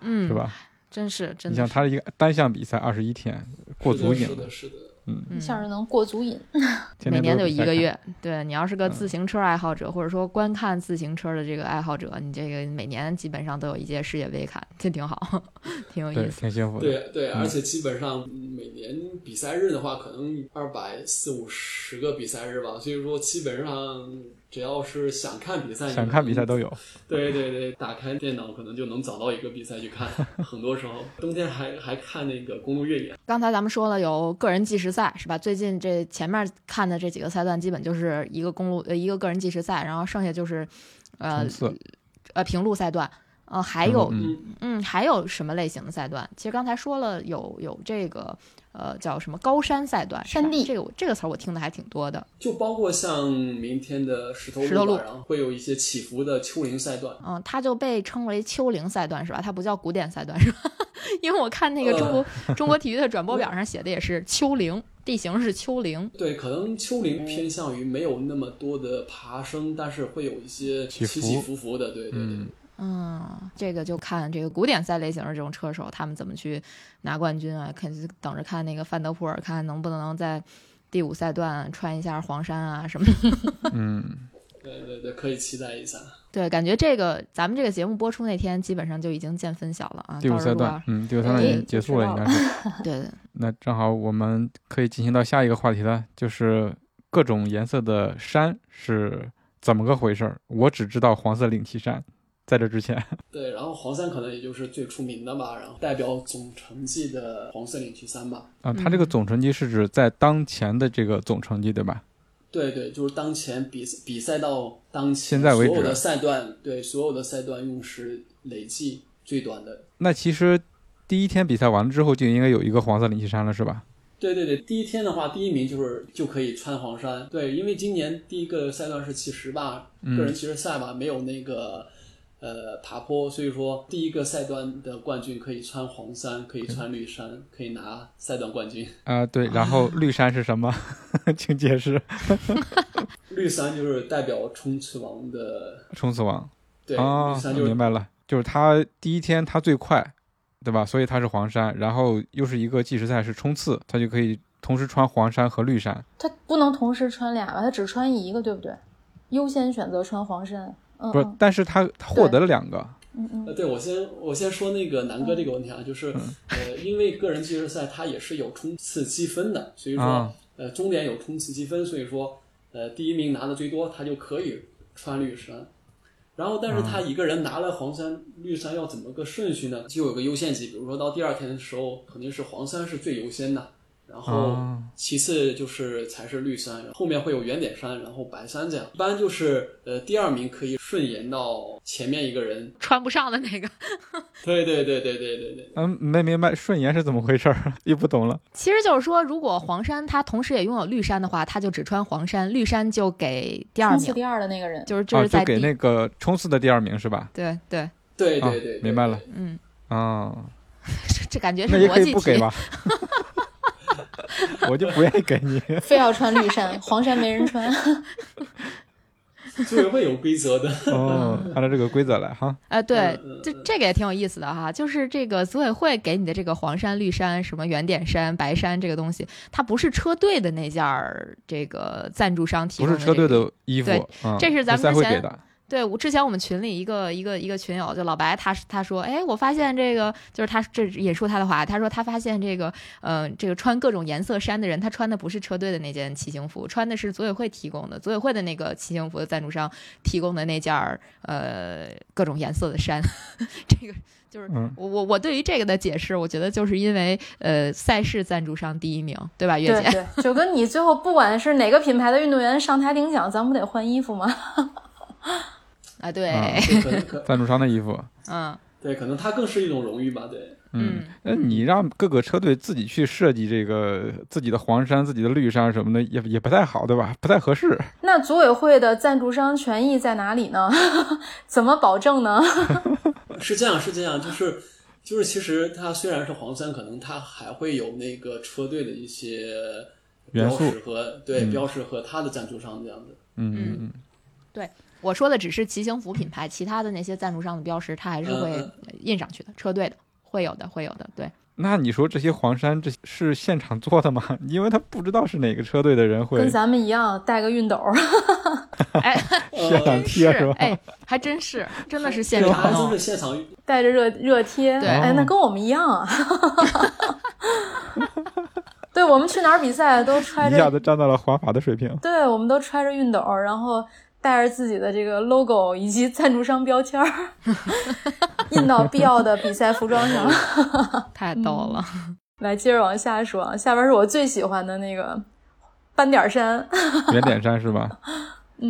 嗯，是？吧？真是真你的是，像它一个单项比赛二十一天，过足瘾了是的，，是的。嗯，嗯一下就能过足瘾。每年都有都有比赛看。一个月。对你要是个嗯自行车爱好者，或者说观看自行车的这个爱好者，你这个每年基本上都有一届世界杯看，这挺好，挺有，意思。挺幸福的。对对，嗯而且基本上每年比赛日的话，可能二百四五十个比赛日吧，所以说基本上只要是想看比赛，想看比赛都有。对对对，打开电脑可能就能找到一个比赛去看。很多时候冬天还还看那个公路越野，刚才咱们说了有个人计时赛是吧？最近这前面看的这几个赛段，基本就是一个公路呃一个个人计时赛，然后剩下就是呃呃平路赛段。呃，还有嗯还有什么类型的赛段？其实刚才说了有有这个呃叫什么高山赛段，山地这个我这个词儿我听的还挺多的。就包括像明天的石头路，石头路然后会有一些起伏的丘陵赛段。嗯，它就被称为丘陵赛段是吧？它不叫古典赛段是吧？因为我看那个中国、呃中国体育的转播表上写的也是丘陵，地形是丘陵。对，可能丘陵偏向于没有那么多的爬升，但是会有一些起起起伏伏的。对对对。嗯嗯，这个就看这个古典赛类型的这种车手，他们怎么去拿冠军啊？肯定等着看那个范德普尔，看能不能在第五赛段穿一下黄衫啊什么的。嗯，对对对，可以期待一下。对，感觉这个咱们这个节目播出那天，基本上就已经见分晓了啊。第五赛段，嗯，第五赛段哎已经结束了，应该是。对对，那正好我们可以进行到下一个话题了，就是各种颜色的山是怎么个回事儿？我只知道黄色领旗山，在这之前，对，然后黄山可能也就是最出名的吧，然后代表总成绩的黄色领骑山吧。啊，他这个总成绩是指在当前的这个总成绩，对吧？对对，就是当前比比赛到当前现在为止所有的赛段，对所有的赛段用时累计最短的。那其实第一天比赛完了之后，就应该有一个黄色领旗山了，是吧？对对对，第一天的话，第一名就是就可以穿黄衫。对，因为今年第一个赛段是骑十吧，嗯个人骑士赛吧，没有那个呃爬坡，所以说第一个赛段的冠军可以穿黄衫，可以穿绿衫，可以拿赛段冠军。啊、对。然后绿衫是什么？请解释。绿衫就是代表冲刺王的，冲刺王对，啊绿，衫就是明白了，就是他第一天他最快，对吧？所以他是黄衫，然后又是一个计时赛是冲刺，他就可以同时穿黄衫和绿衫。他不能同时穿俩吧？他只穿一个，对不对？优先选择穿黄衫。嗯不是，但是他他获得了两个，嗯嗯。呃，对我先我先说那个南哥这个问题啊，就是嗯。呃，因为个人计时赛它也是有冲刺积分的，所以说、啊。呃终点有冲刺积分，所以说呃第一名拿的最多，他就可以穿绿衫。然后，但是他一个人拿了黄衫、绿衫，要怎么个顺序呢？就有个优先级，比如说到第二天的时候，肯定是黄衫是最优先的，然后啊其次就是才是绿山，后面会有圆点山，然后白山这样。一般就是呃第二名可以顺延到前面一个人。穿不上的那个。对对对对对对对。嗯，没明白顺延是怎么回事儿，又不懂了。其实就是说，如果黄山他同时也拥有绿山的话，他就只穿黄山，绿山就给第二名，冲刺第二的那个人，就是就啊，是在给那个冲刺的第二名是吧？对对，啊对对对，对明白了。嗯，啊，这这感觉是那也可逻辑题。以不给吧？我就不愿意给你。非要穿绿衫，黄衫没人穿。组委会有规则的。哦，按照这个规则来哈。呃，对这这个也挺有意思的哈，就是这个组委会给你的这个黄山、绿衫、什么圆点衫、白衫这个东西，它不是车队的那件儿这个赞助商提供的、不是车队。的衣服对，嗯这是咱们之前赛会给的。对，我之前我们群里一个一个一个群友，就老白，他他说，哎，我发现这个就是他这引述他的话，他说他发现这个，呃，这个穿各种颜色衫的人，他穿的不是车队的那件骑行服，穿的是组委会提供的，组委会的那个骑行服的赞助商提供的那件儿，呃，各种颜色的衫。这个就是嗯我我我对于这个的解释，我觉得就是因为呃赛事赞助商第一名，对吧，月对姐？对，就跟你最后不管是哪个品牌的运动员上台领奖，咱不得换衣服吗？啊，对，赞助商的衣服。嗯对，可能它更是一种荣誉吧。对，嗯，那你让各个车队自己去设计这个自己的黄衫、自己的绿衫什么的，也也不太好，对吧？不太合适。那组委会的赞助商权益在哪里呢？怎么保证呢？是这样，是这样，就是就是，其实它虽然是黄山，可能它还会有那个车队的一些元素标识和对、嗯标识和它的赞助商这样子。嗯嗯嗯。我说的只是骑行服品牌，其他的那些赞助商的标识，它还是会嗯印上去的，车队的会有的，会有的，对。那你说这些黄衫这是现场做的吗？因为他不知道是哪个车队的人会跟咱们一样带个熨斗，哎，现场真贴是吧？哎，还真是，真的是现对，场弄还真是。现场带着热热贴。对哎，那跟我们一样啊。对，我们去哪儿比赛都揣着，一下子站到了环法的水平。对，我们都揣着熨斗，然后带着自己的这个 logo 以及赞助商标签儿，印到必要的比赛服装上。太逗了，来，接着往下说啊，下边是我最喜欢的那个斑点衫。圆点衫是吧？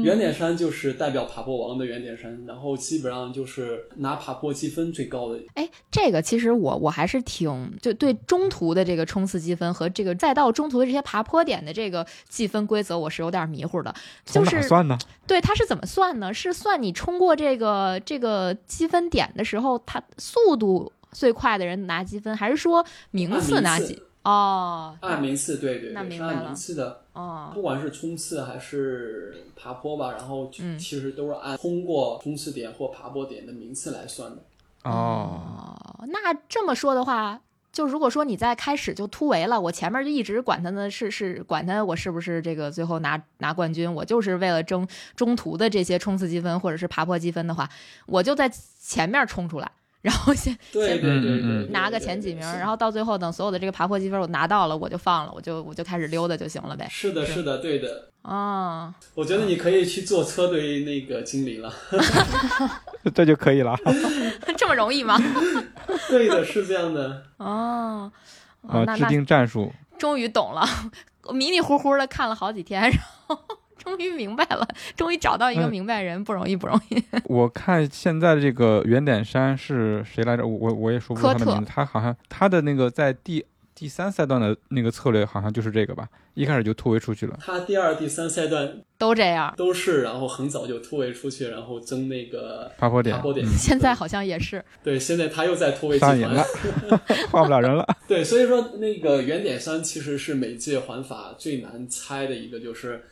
圆点山就是代表爬坡王的圆点山，然后基本上就是拿爬坡积分最高的。哎，这个其实我我还是挺就对中途的这个冲刺积分和这个再到中途的这些爬坡点的这个计分规则，我是有点迷糊的。从就是哪算呢？对，它是怎么算呢？是算你冲过这个这个积分点的时候，它速度最快的人拿积分，还是说名次拿积？哦，按名次，对对对，那明白了是按名次的。哦，不管是冲刺还是爬坡吧，然后嗯。其实都是按通过冲刺点或爬坡点的名次来算的。哦，哦，那这么说的话，就如果说你在开始就突围了，我前面就一直管他呢，是是管他我是不是这个最后拿拿冠军，我就是为了争中途的这些冲刺积分或者是爬坡积分的话，我就在前面冲出来，然后先先对对对对拿个前几名，然后到最后等所有的这个爬坡积分我拿到了，我就放了，我就我就开始溜达就行了呗。是的，是的，对的。哦，我觉得你可以去做车队那个经理了。这就可以了。这么容易吗？对的，是这样的。哦，哦啊，制定战术。终于懂了，迷迷糊糊的看了好几天，然后终于明白了，终于找到一个嗯明白人，不容易，不容易。我看现在这个原点山是谁来着？我我我也说不出他的名字。他好像他的那个在第第三赛段的那个策略好像就是这个吧，一开始就突围出去了。他第二、第三赛段都这样，都是，然后很早就突围出去，然后争那个爬坡点爬坡点。现在好像也是。对，现在他又在突围集上瘾了团。换不了人了。对，所以说那个原点山其实是每届环法最难猜的一个，就是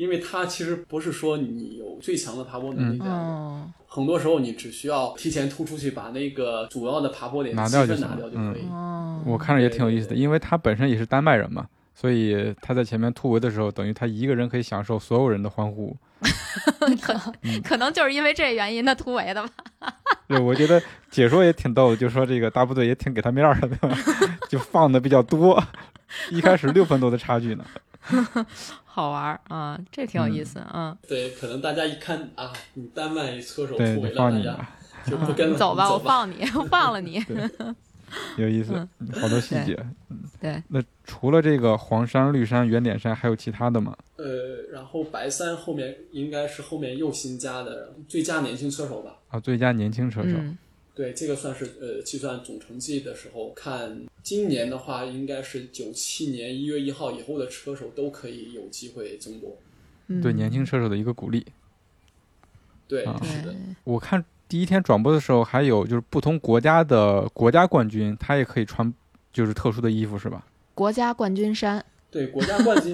因为它其实不是说你有最强的爬坡能力这样的，嗯，很多时候你只需要提前突出去，把那个主要的爬坡点拿掉就行了掉就可以。哦，我看着也挺有意思的，因为他本身也是丹麦人嘛，所以他在前面突围的时候，等于他一个人可以享受所有人的欢呼。可能就是因为这原因他突围的吧。对，我觉得解说也挺逗的，就说这个大部队也挺给他面儿的，对吧？就放的比较多，一开始六分多的差距呢。好玩啊、这挺有意思。嗯，对，可能大家一看啊，你丹麦车手对，突围了，放大家你吧，就不跟了，你走吧，我放你，我放了你。有意思，嗯好多细节。嗯对，那除了这个黄山、绿山、圆点山，还有其他的吗？呃，然后白山后面应该是后面又新加的最佳年轻车手吧。啊，最佳年轻车手。嗯，对，这个算是呃计算总成绩的时候看，今年的话应该是九七年一月一号以后的车手都可以有机会争夺。嗯对年轻车手的一个鼓励。对，啊是的，我看第一天转播的时候，还有就是不同国家的国家冠军，他也可以穿就是特殊的衣服，是吧？国家冠军衫。对国家冠军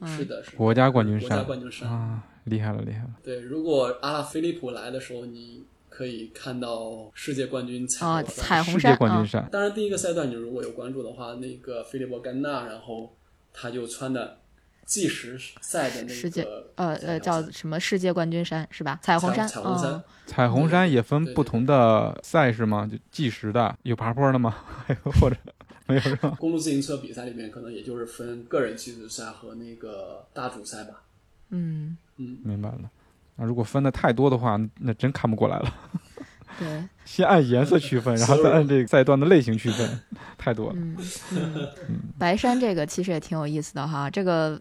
嗯 是的，是的国家冠军国家冠军衫。啊，厉害了，厉害了。对，如果阿拉菲利普来的时候，你可以看到世界冠军彩啊，虹山。彩虹世界冠军赛，当然，第一个赛段你如果有关注的话，那个菲利波甘纳，然后他就穿的计时赛的那世界个呃呃，叫什么世界冠军山是吧？彩虹山，彩虹山嗯彩虹山也分不同的赛事吗？就计时的，有爬坡的吗？还有或者 没有是吧？公路自行车比赛里面，可能也就是分个人计时赛和那个大组赛吧。嗯，嗯，明白了。那如果分的太多的话，那真看不过来了。对，先按颜色区分，然后再按这个赛段的类型区分，太多了。嗯嗯，白山这个其实也挺有意思的哈，这个。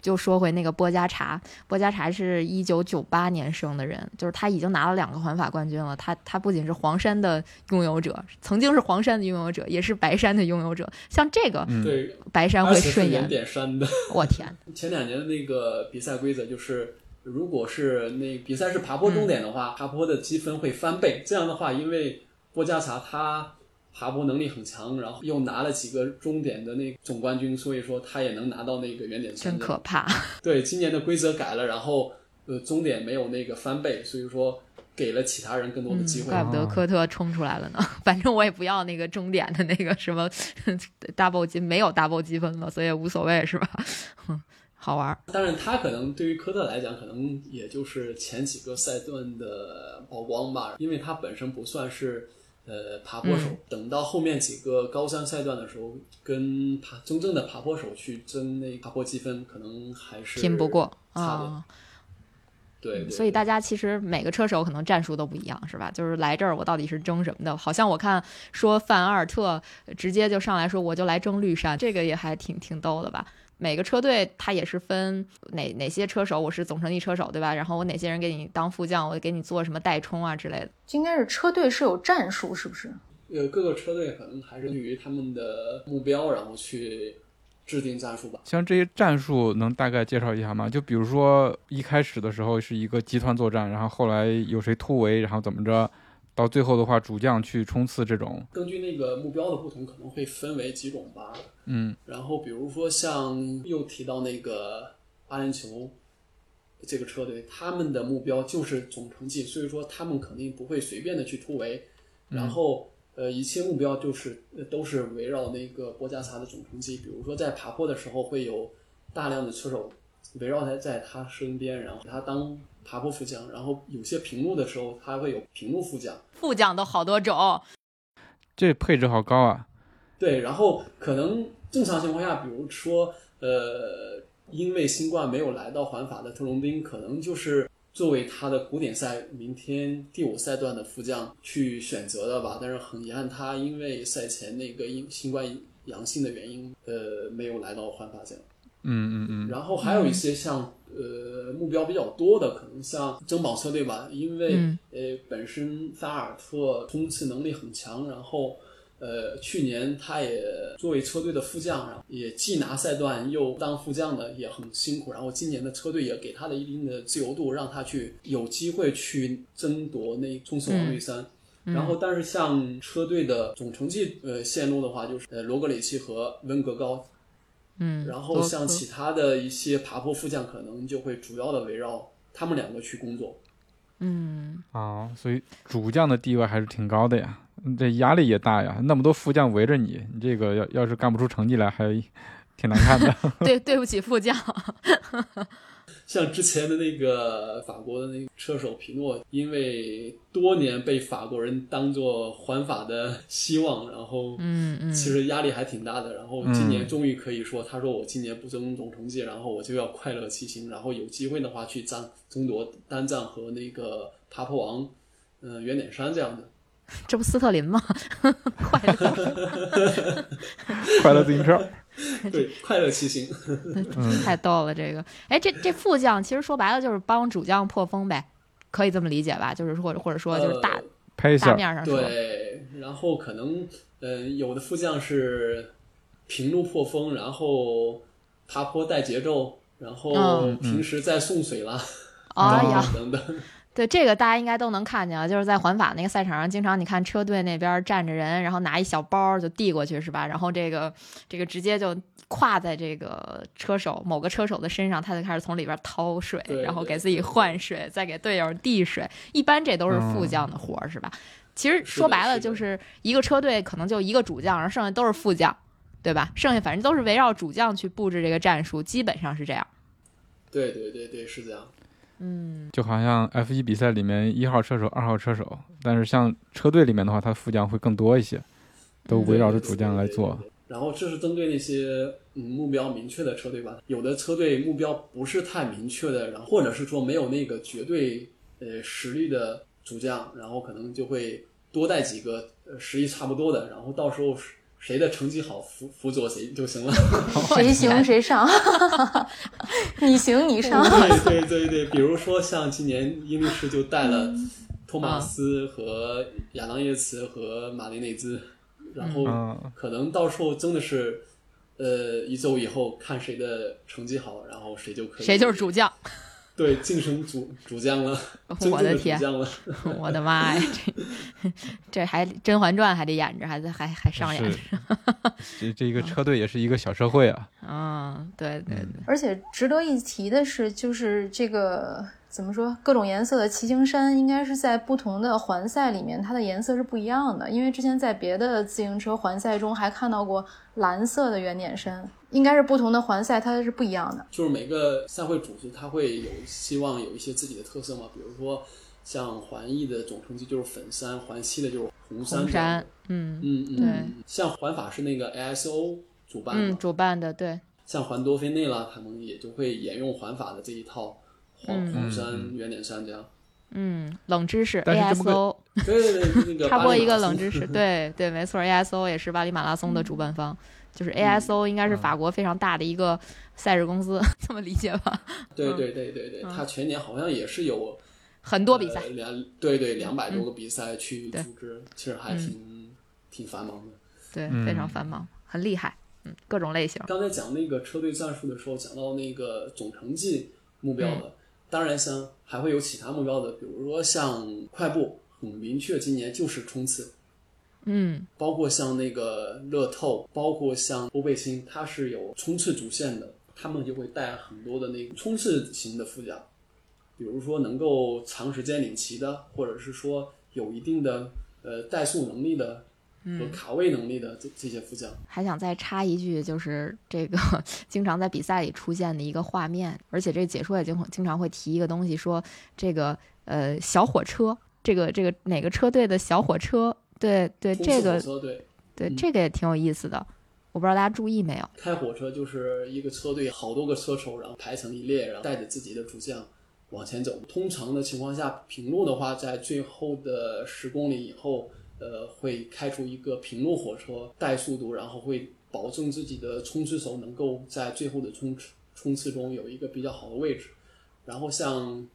就说回那个波加查，波加查是一九九八年生的人，就是他已经拿了两个环法冠军了。他他不仅是黄山的拥有者，曾经是黄山的拥有者，也是白山的拥有者。像这个嗯，对，白山会顺眼原，点山的。我天，前两年的那个比赛规则就是，如果是那比赛是爬坡终点的话，爬坡的积分会翻倍。这样的话，因为波加查他爬坡能力很强，然后又拿了几个终点的那个总冠军，所以说他也能拿到那个原点。真可怕。对，今年的规则改了，然后呃终点没有那个翻倍，所以说给了其他人更多的机嗯，会。怪不得科特冲出来了呢。反正我也不要那个终点的那个什么 double 积，没有 double 积分了，所以也无所谓，是吧？好玩儿。当然，他可能对于科特来讲，可能也就是前几个赛段的曝光吧，因为他本身不算是呃爬坡手。嗯等到后面几个高山赛段的时候，跟爬真正的爬坡手去争那爬坡积分，可能还是拼不过。啊。对对所以大家其实每个车手可能战术都不一样，是吧？就是来这儿我到底是争什么的？好像我看说范阿尔特直接就上来说我就来争绿山，这个也还挺挺逗的吧？每个车队它也是分哪哪些车手，我是总成绩车手，对吧？然后我哪些人给你当副将，我给你做什么代冲啊之类的。应该是车队是有战术，是不是？呃，各个车队可能还是基于他们的目标，然后去制定战术吧。像这些战术能大概介绍一下吗？就比如说一开始的时候是一个集团作战，然后后来有谁突围，然后怎么着，到最后的话主将去冲刺这种。根据那个目标的不同，可能会分为几种吧。嗯然后比如说像又提到那个阿联酋这个车队，他们的目标就是总成绩，所以说他们肯定不会随便的去突围，然后呃一切目标就是呃都是围绕那个波加萨的总成绩，比如说在爬坡的时候会有大量的车手围绕在在他身边，然后他当爬坡副将，然后有些平路的时候它会有平路副将。副将都好多种，这配置好高啊！对，然后可能正常情况下，比如说，呃，因为新冠没有来到环法的特隆兵，可能就是作为他的古典赛明天第五赛段的副将去选择的吧。但是很遗憾，他因为赛前那个因新冠阳性的原因，呃，没有来到环法站。嗯嗯嗯，然后还有一些像呃目标比较多的，可能像珍宝车队吧，因为、嗯呃本身萨尔特冲刺能力很强，然后呃去年他也作为车队的副将，然后也既拿赛段又当副将的，也很辛苦。然后今年的车队也给他了一定的自由度，让他去有机会去争夺那冲刺王绿衫。然后，但是像车队的总成绩呃线路的话，就是呃罗格里奇和温格高嗯，然后像其他的一些爬坡副将，可能就会主要的围绕他们两个去工作。嗯，啊，所以主将的地位还是挺高的呀，这压力也大呀，那么多副将围着你，你这个要要是干不出成绩来，还挺难看的。对，对不起副将，像之前的那个法国的那个车手皮诺，因为多年被法国人当做环法的希望，然后嗯嗯，其实压力还挺大的。然后今年终于可以说，他说我今年不争总成绩，然后我就要快乐骑行，然后有机会的话去争争夺单站和那个爬坡王，嗯、圆点山这样的。这不斯特林吗？快乐，快乐自行车，对，快乐骑行。嗯太逗了这个。哎，这这副将其实说白了就是帮主将破风呗，可以这么理解吧？就是或者或者说就是大、呃大面上说，对，然后可能呃，有的副将是平路破风，然后爬坡带节奏，然后嗯平时在送水啦，哎呀，等等。对这个大家应该都能看见啊，就是在环法那个赛场上，经常你看车队那边站着人，然后拿一小包就递过去是吧？然后这个这个直接就跨在这个车手某个车手的身上，他就开始从里边掏水，然后给自己换水，再给队友递水。一般这都是副将的活儿是吧？其实说白了就是一个车队可能就一个主将，然后剩下都是副将，对吧？剩下反正都是围绕主将去布置这个战术，基本上是这样。对对对对，是这样。嗯，就好像 F 一比赛里面一号车手、二号车手，但是像车队里面的话，他副将会更多一些，都围绕着主将来做。对。对对对然后这是针对那些嗯目标明确的车队吧，有的车队目标不是太明确的，然后或者是说没有那个绝对呃实力的主将，然后可能就会多带几个呃实力差不多的，然后到时候谁的成绩好辅辅佐谁就行了。谁行谁上，你行你上。对对对对，比如说像今年英力士就带了托马斯和亚当耶茨和马林内兹，然后嗯可能到时候真的是，呃，一周以后看谁的成绩好，然后谁就可以谁就是主将。对晋升主主将了，我的 天。我的妈呀，这这还《甄嬛传》还得演着，还在还还上演着，这这一个车队也是一个小社会啊。嗯，对对对，而且值得一提的是，就是这个怎么说，各种颜色的骑行衫，应该是在不同的环赛里面，它的颜色是不一样的。因为之前在别的自行车环赛中还看到过蓝色的圆点衫，应该是不同的环赛它是不一样的。就是每个赛会组织，它会有希望有一些自己的特色嘛，比如说像环意的总成绩就是粉衫，环西的就是红衫。红衫，嗯嗯嗯，对嗯，像环法是那个 ASO 主办的，嗯，主办的对，像环多菲内啦，他们也就会沿用环法的这一套黄嗯。黄衫、圆点山这样。嗯，冷知识但是这么 ASO 对对对，那个插播一个冷知识，对对，没错，ASO 也是巴黎马拉松的主办方，就是 ASO 应该是法国非常大的一个赛事公司，这么理解吧？对对对对对，他全年好像也是有很多比赛。呃，两对对两百多个比赛去组织，其实还挺挺繁忙的。对，嗯。非常繁忙，很厉害，嗯，各种类型，刚才讲那个车队战术的时候，讲到那个总成绩目标的，当然像还会有其他目标的，比如说像快步，很明确今年就是冲刺，嗯。包括像那个乐透，包括像欧贝星，它是有冲刺主线的，他们就会带很多的那个冲刺型的副驾，比如说能够长时间领骑的，或者是说有一定的呃怠速能力的和卡位能力的这这些副将。还想再插一句，就是这个 经常在比赛里出现的一个画面，而且这解说也经经常会提一个东西，说这个呃小火车，这个这个哪个车队的小火车，对对，这个火车队对嗯这个也挺有意思的，我不知道大家注意没有？开火车就是一个车队好多个车手，然后排成一列，然后带着自己的主将往前走。通常的情况下，平路的话，在最后的十公里以后，呃，会开出一个平路火车带速度，然后会保证自己的冲刺手能够在最后的冲刺冲刺中有一个比较好的位置。然后像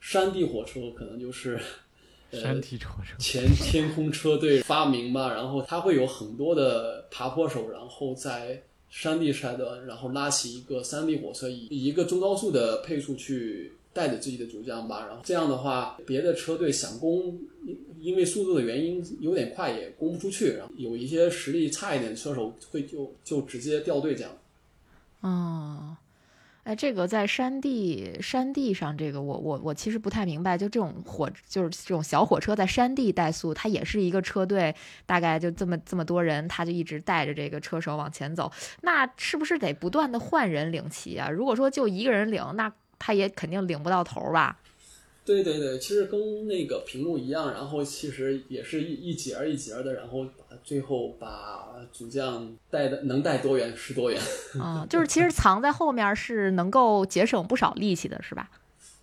山地火车，可能就是呃山地火车，前天空车队发明吧，然后它会有很多的爬坡手，然后在山地赛段，然后拉起一个山地火车，以以一个中高速的配速去带着自己的主将吧，然后这样的话，别的车队想攻，因为速度的原因有点快也攻不出去，然后有一些实力差一点的车手会就就直接掉队这样。哦，哎，这个在山地山地上，这个我我我其实不太明白，就这种火就是这种小火车在山地怠速，它也是一个车队，大概就这么这么多人，他就一直带着这个车手往前走，那是不是得不断的换人领骑啊？如果说就一个人领，那他也肯定领不到头吧？对对对，其实跟那个屏幕一样，然后其实也是一一节儿一节儿的，然后把最后把主将带的能带多远是多远。嗯，就是其实藏在后面是能够节省不少力气的，是吧？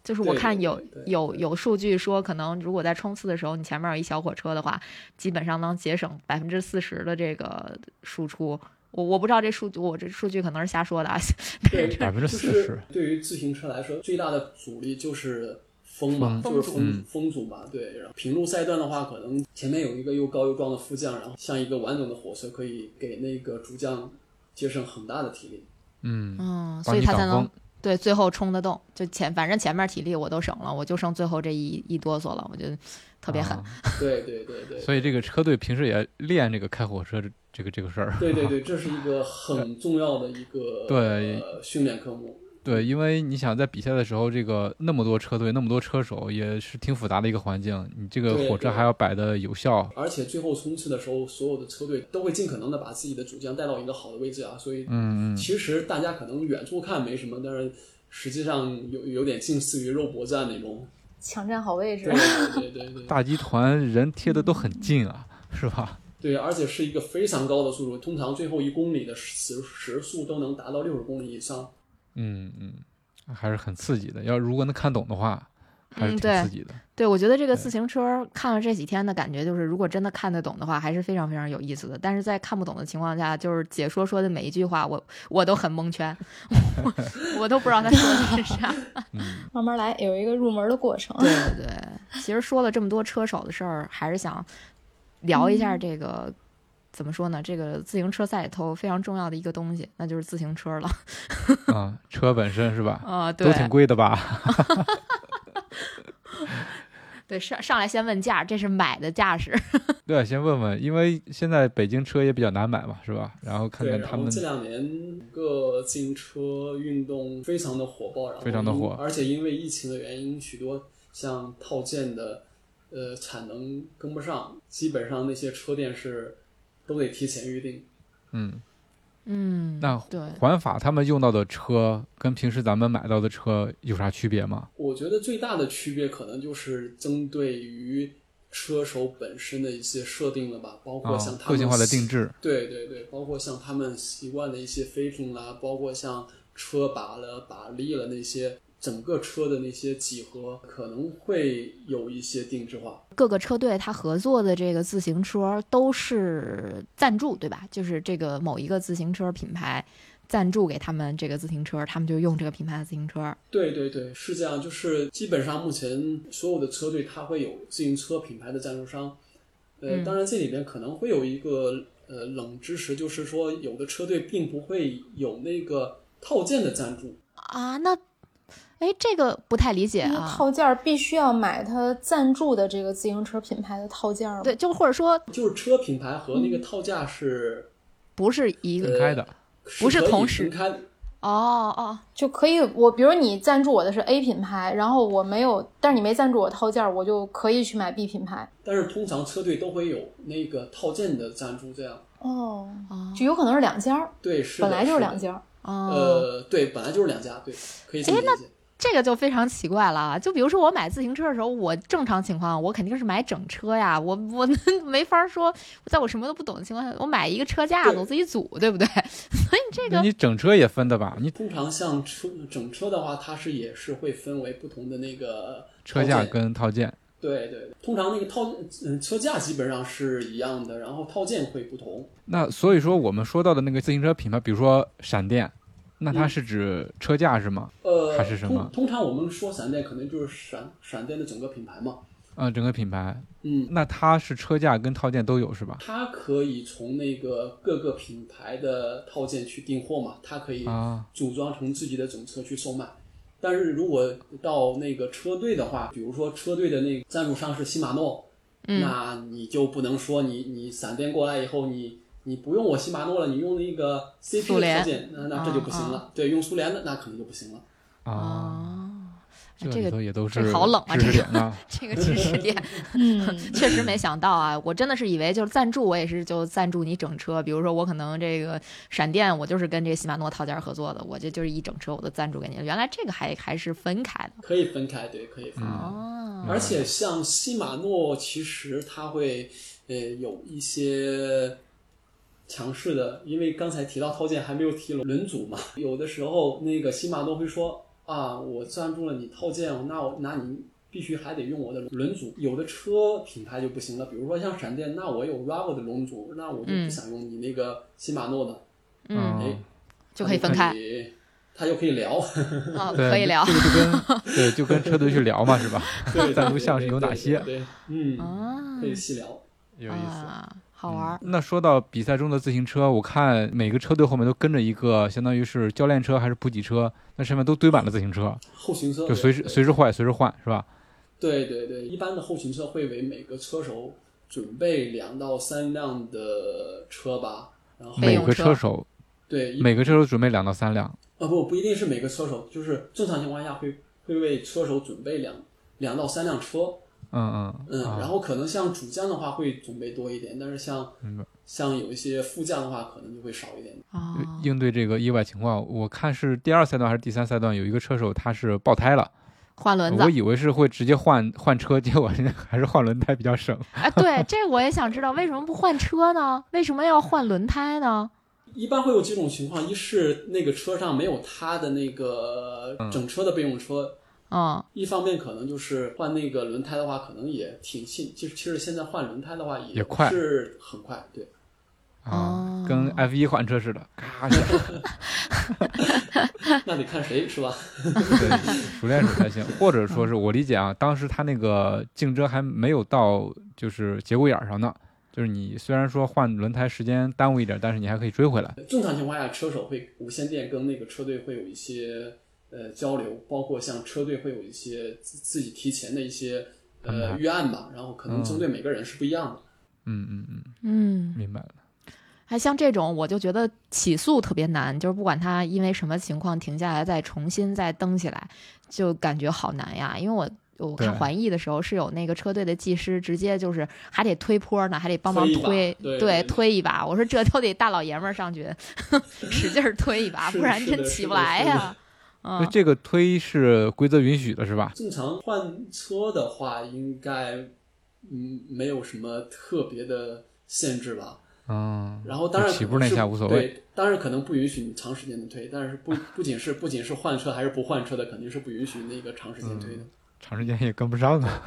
就是我对对看有对对有有数据说，可能如果在冲刺的时候，你前面有一小火车的话，基本上能节省百分之四十的这个输出。我我不知道这数据，我这数据可能是瞎说的啊。对，百分之四十，对于自行车来说，最大的阻力就是风嘛，就是风嗯风阻嘛。对，然后平路赛段的话，可能前面有一个又高又壮的副将，然后像一个完整的火车，可以给那个主将节省很大的体力。嗯，嗯，所以他才能对，最后冲得动，就前反正前面体力我都省了，我就剩最后这一一哆嗦了，我觉得特别狠。啊 对对对对，所以这个车队平时也练这个开火车这这个这个事儿。对对对，这是一个 很重要的一个对呃训练科目。对，因为你想在比赛的时候，这个那么多车队，那么多车手，也是挺复杂的一个环境。你这个火车还要摆的有效，而且最后冲刺的时候，所有的车队都会尽可能的把自己的主将带到一个好的位置啊，所以嗯嗯，其实大家可能远处看没什么，但是实际上有有点近似于肉搏战那种。抢占好位置对。对对对对 大集团人贴的都很近啊，是吧？对，而且是一个非常高的速度，通常最后一公里的时时速都能达到六十公里以上。嗯嗯，还是很刺激的。要如果能看懂的话，还是挺嗯对刺激的。对，我觉得这个自行车看了这几天的感觉，就是如果真的看得懂的话，还是非常非常有意思的。但是在看不懂的情况下，就是解说说的每一句话，我我都很蒙圈，我 我都不知道他说的是啥。慢慢来，有一个入门的过程。对对对，其实说了这么多车手的事儿，还是想聊一下这个。怎么说呢？这个自行车赛里头非常重要的一个东西，那就是自行车了。啊，车本身是吧？啊、对都挺贵的吧？对，上上来先问价，这是买的架势。对，先问问，因为现在北京车也比较难买嘛，是吧？然后看，看他们这两年整个自行车运动非常的火爆，然后非常的火而且因为疫情的原因，许多像套件的呃产能跟不上，基本上那些车店是都得提前预定。嗯，嗯，那对，环法他们用到的车跟平时咱们买到的车有啥区别吗？我觉得最大的区别可能就是针对于车手本身的一些设定了吧，包括啊像，他们个性化的定制。对对对，包括像他们习惯的一些 fitting 啦，包括像车把了、把力了那些，整个车的那些几何可能会有一些定制化。各个车队它合作的这个自行车都是赞助，对吧？就是这个某一个自行车品牌赞助给他们这个自行车，他们就用这个品牌的自行车。对对对，是这样，就是基本上目前所有的车队它会有自行车品牌的赞助商。呃，嗯当然这里边可能会有一个呃冷知识，就是说有的车队并不会有那个套件的赞助。啊，那，哎，这个不太理解啊。套件儿必须要买它赞助的这个自行车品牌的套件儿吗？对，就或者说就是车品牌和那个套价是、不是一个分开的，不是同时开的。哦哦，就可以，我比如你赞助我的是 A 品牌，然后我没有，但是你没赞助我套件儿，我就可以去买 B 品牌。但是通常车队都会有那个套件的赞助，这样哦，哦就有可能是两家儿，对，是本来就是两家呃，对，本来就是两家，对，可以这么理解。这个就非常奇怪了啊！就比如说我买自行车的时候，我正常情况我肯定是买整车呀，我我 没法说，在我什么都不懂的情况下，我买一个车架子我自己组，对不对？所以这个你整车也分的吧？你通常像车整车的话，它是也是会分为不同的那个车架跟套件对对，对通常那个套嗯车架基本上是一样的，然后套件会不同。那所以说我们说到的那个自行车品牌，比如说闪电，那它嗯是指车架是吗？呃，还是什么通通常我们说闪电，可能就是闪闪电的整个品牌嘛。嗯，整个品牌，嗯，那它是车架跟套件都有是吧？它可以从那个各个品牌的套件去订货嘛，它可以啊，组装成自己的整车去售卖。但是如果到那个车队的话，比如说车队的那个赞助商是禧玛诺，嗯那你就不能说你你闪电过来以后，你你不用我西马诺了，你用那个 CP 的苏联套件，那那这就不行了。对，用苏联的那肯定就不行了。啊，这个也都是这好冷啊这个。这个知识点 嗯，确实没想到啊！我真的是以为就是赞助，我也是就赞助你整车。比如说我可能这个闪电，我就是跟这个禧玛诺套件合作的，我这就是一整车我都赞助给你了。原来这个还还是分开的可以分开，对，可以分开。哦。而且像西马诺，其实它会呃有一些强势的，因为刚才提到套件还没有提轮组嘛，有的时候那个禧玛诺会说啊，我赞助了你套件，那我那你必须还得用我的轮组。有的车品牌就不行了，比如说像闪电，那我有 Ravo 的轮组，那我就嗯。不想用你那个禧玛诺的，嗯，哎，就可以分开，他就可以聊，哦，对，可以聊。这个就跟 对，就跟车队去聊嘛，是吧？对赞助项是有哪些。对，嗯，啊可以细聊。有意思。啊。好玩儿。那说到比赛中的自行车，我看每个车队后面都跟着一个，相当于是教练车还是补给车，那上面都堆满了自行车，后勤车就随时随时坏，随时换，是吧？对对对，一般的后勤车会为每个车手准备两到三辆的车吧，然后每个车手对每个车手准备两到三辆。啊不不一定是每个车手，就是正常情况下会会为车手准备两两到三辆车，嗯嗯嗯，啊然后可能像主将的话会准备多一点，但是像像有一些副将的话可能就会少一点。啊，应对这个意外情况，我看是第二赛段还是第三赛段，有一个车手他是爆胎了，换轮子我。以为是会直接换 换车，结果人家还是换轮胎比较省。哎，对，这我也想知道，为什么不换车呢？为什么要换轮胎呢？一般会有几种情况，一是那个车上没有他的那个整车的备用车，嗯，一方面可能就是换那个轮胎的话，可能也挺信。其实其实现在换轮胎的话也快是很快，对。啊哦，跟 F 一换车似的，咔 一下，那得看谁是吧？对，熟练手才行。或者说是我理解啊，当时他那个竞争还没有到就是节骨眼儿上呢，就是你虽然说换轮胎时间耽误一点，但是你还可以追回来。正常情况下，车手会无线电跟那个车队会有一些呃交流，包括像车队会有一些自自己提前的一些呃预案吧，然后可能针对每个人是不一样的。嗯嗯嗯，嗯，明白了。还像这种，我就觉得起诉特别难，就是不管他因为什么情况停下来，再重新再登起来，就感觉好难呀。因为我我看环艺的时候是有那个车队的技师，直接就是还得推坡呢，还得帮忙推推，对对推一把。我说这都得大老爷们儿上去 使劲儿推一把，不然真起不来呀。那嗯，这个推是规则允许的，是吧？正常换车的话，应该嗯没有什么特别的限制吧。嗯，然后当然起步那下无所谓。对，当然可能不允许你长时间的推，但是不不仅是不仅是换车还是不换车的，肯定是不允许那个长时间推的。长时间也跟不上啊。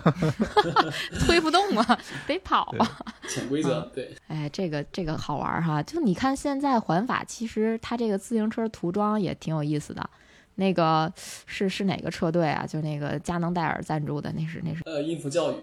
推不动啊，得跑啊。潜规则，对，哎，这个这个好玩哈！就你看现在环法，其实它这个自行车涂装也挺有意思的。那个是是哪个车队啊？就那个佳能戴尔赞助的，那是那是呃，音符教育，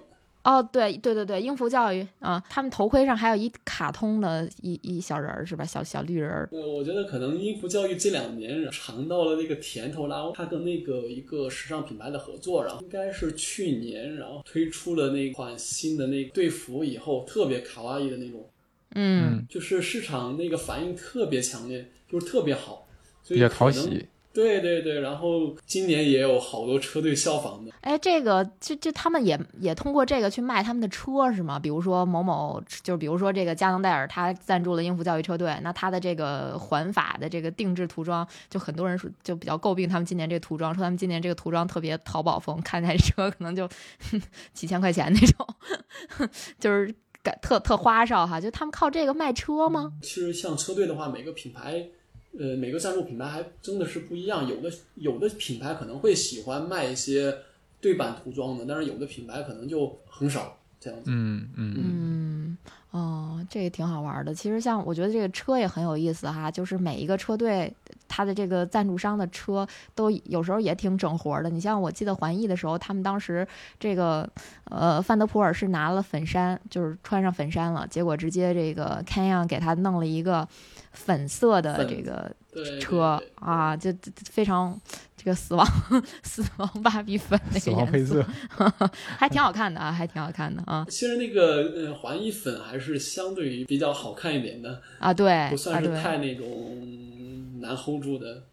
哦，对对对对，英孚教育啊、他们头盔上还有一卡通的一一小人儿是吧？小小绿人儿。呃，我觉得可能英孚教育这两年尝到了那个甜头，然后他跟那个一个时尚品牌的合作，然后应该是去年，然后推出了那款新的那个队服以后，特别卡哇伊的那种，嗯，就是市场那个反应特别强烈，就是特别好，所以比较讨喜。对对对，然后今年也有好多车队效仿的。哎，这个就就他们也也通过这个去卖他们的车是吗？比如说某某，就是比如说这个加能戴尔，他赞助了英孚教育车队，那他的这个环法的这个定制涂装，就很多人说就比较诟病他们今年这个涂装，说他们今年这个涂装特别淘宝风，看台车可能就 几千块钱那种，就是感特特花哨哈。就他们靠这个卖车吗？其实像车队的话，每个品牌，呃，每个赞助品牌还真的是不一样。有的有的品牌可能会喜欢卖一些对版涂装的，但是有的品牌可能就很少这样子。嗯嗯嗯，哦，这个挺好玩的。其实像我觉得这个车也很有意思哈，就是每一个车队它的这个赞助商的车都有时候也挺整活的。你像我记得环艺的时候，他们当时这个呃范德普尔是拿了粉衫，就是穿上粉衫了，结果直接这个 Canyon 给他弄了一个粉色的这个车啊，就就非常这个死亡死亡芭比粉那个颜亡配色，还挺好看的啊，还挺好看的啊其实那个呃环艺粉还是相对于比较好看一点的，啊，对不算是太那种难 hold 住的。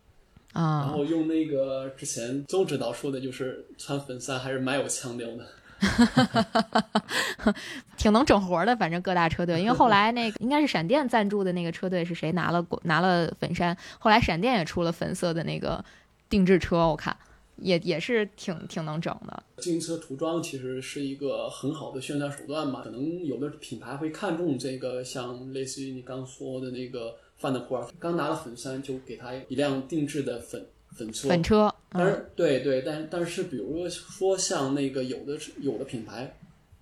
啊然啊。后用那个之前周指导说的，就是穿粉色还是蛮有腔调的。挺能整活的，反正各大车队，因为后来那个应该是闪电赞助的那个车队是谁拿了拿了粉衫，后来闪电也出了粉色的那个定制车，我看也也是挺挺能整的。自行车涂装其实是一个很好的宣传手段嘛，可能有的品牌会看重这个，像类似于你刚说的那个范德普尔，刚拿了粉衫就给他一辆定制的粉粉车。粉车，嗯但是对对，但但是比如说像那个有的有的品牌，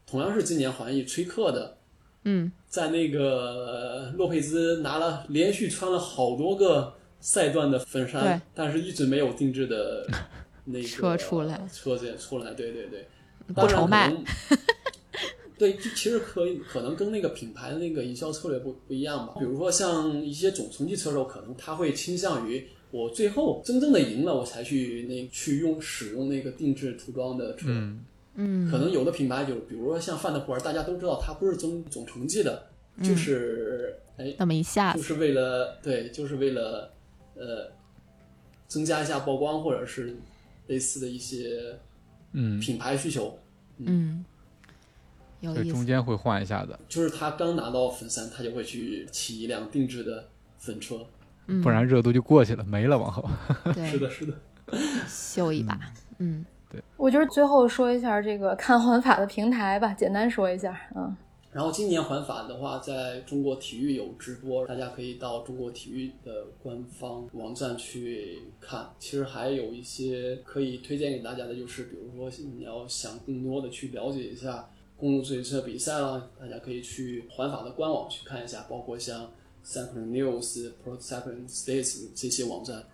同样是今年环艺崔克的，嗯，在那个呃洛佩兹拿了连续穿了好多个赛段的粉对衫，但是一直没有定制的 那个车出来车子也出来，对对对，不愁卖。对，就其实可以可能跟那个品牌的那个营销策略不不一样吧。比如说像一些总成绩车手，可能他会倾向于我最后真正的赢了，我才去那去用使用那个定制涂装的车。嗯嗯，可能有的品牌就比如说像范德普尔，大家都知道它不是总总成绩的，就是哎，那么一下子，就是为了对，就是为了呃增加一下曝光，或者是类似的一些嗯，品牌需求。嗯，有对，意思，中间会换一下的，就是他刚拿到粉三，他就会去骑一辆定制的粉车。嗯，不然热度就过去了，没了往后。对 是的，是的。秀一把，嗯对我就是最后说一下这个看环法的平台吧，简单说一下，嗯。然后今年环法的话，在中国体育有直播，大家可以到中国体育的官方网站去看。其实还有一些可以推荐给大家的，就是比如说你要想更多的去了解一下公路自行车比赛啦，大家可以去环法的官网去看一下，包括像 Cycling News、Pro Cycling States 这些网站，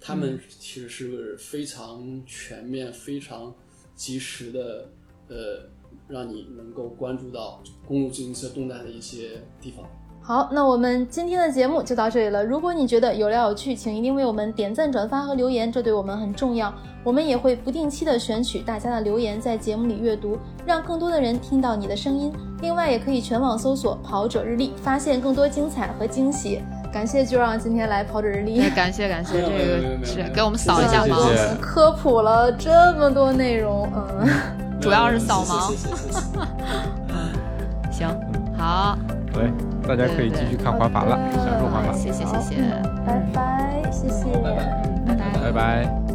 他们其实是非常全面、非常及时的，呃。让你能够关注到公路自行车动态的一些地方。好，那我们今天的节目就到这里了。如果你觉得有料有趣，请一定为我们点赞、转发和留言，这对我们很重要。我们也会不定期的选取大家的留言，在节目里阅读，让更多的人听到你的声音。另外，也可以全网搜索“跑者日历”，发现更多精彩和惊喜。感谢就让今天来跑者日历对，，感谢感谢，这个是给我们扫一下谢谢盲，谢谢科普了这么多内容，嗯。主要是扫盲谢谢谢谢谢谢行，好，对，大家可以继续看滑板了，享受滑板，谢谢谢谢，拜拜，谢谢。拜拜。拜拜拜拜。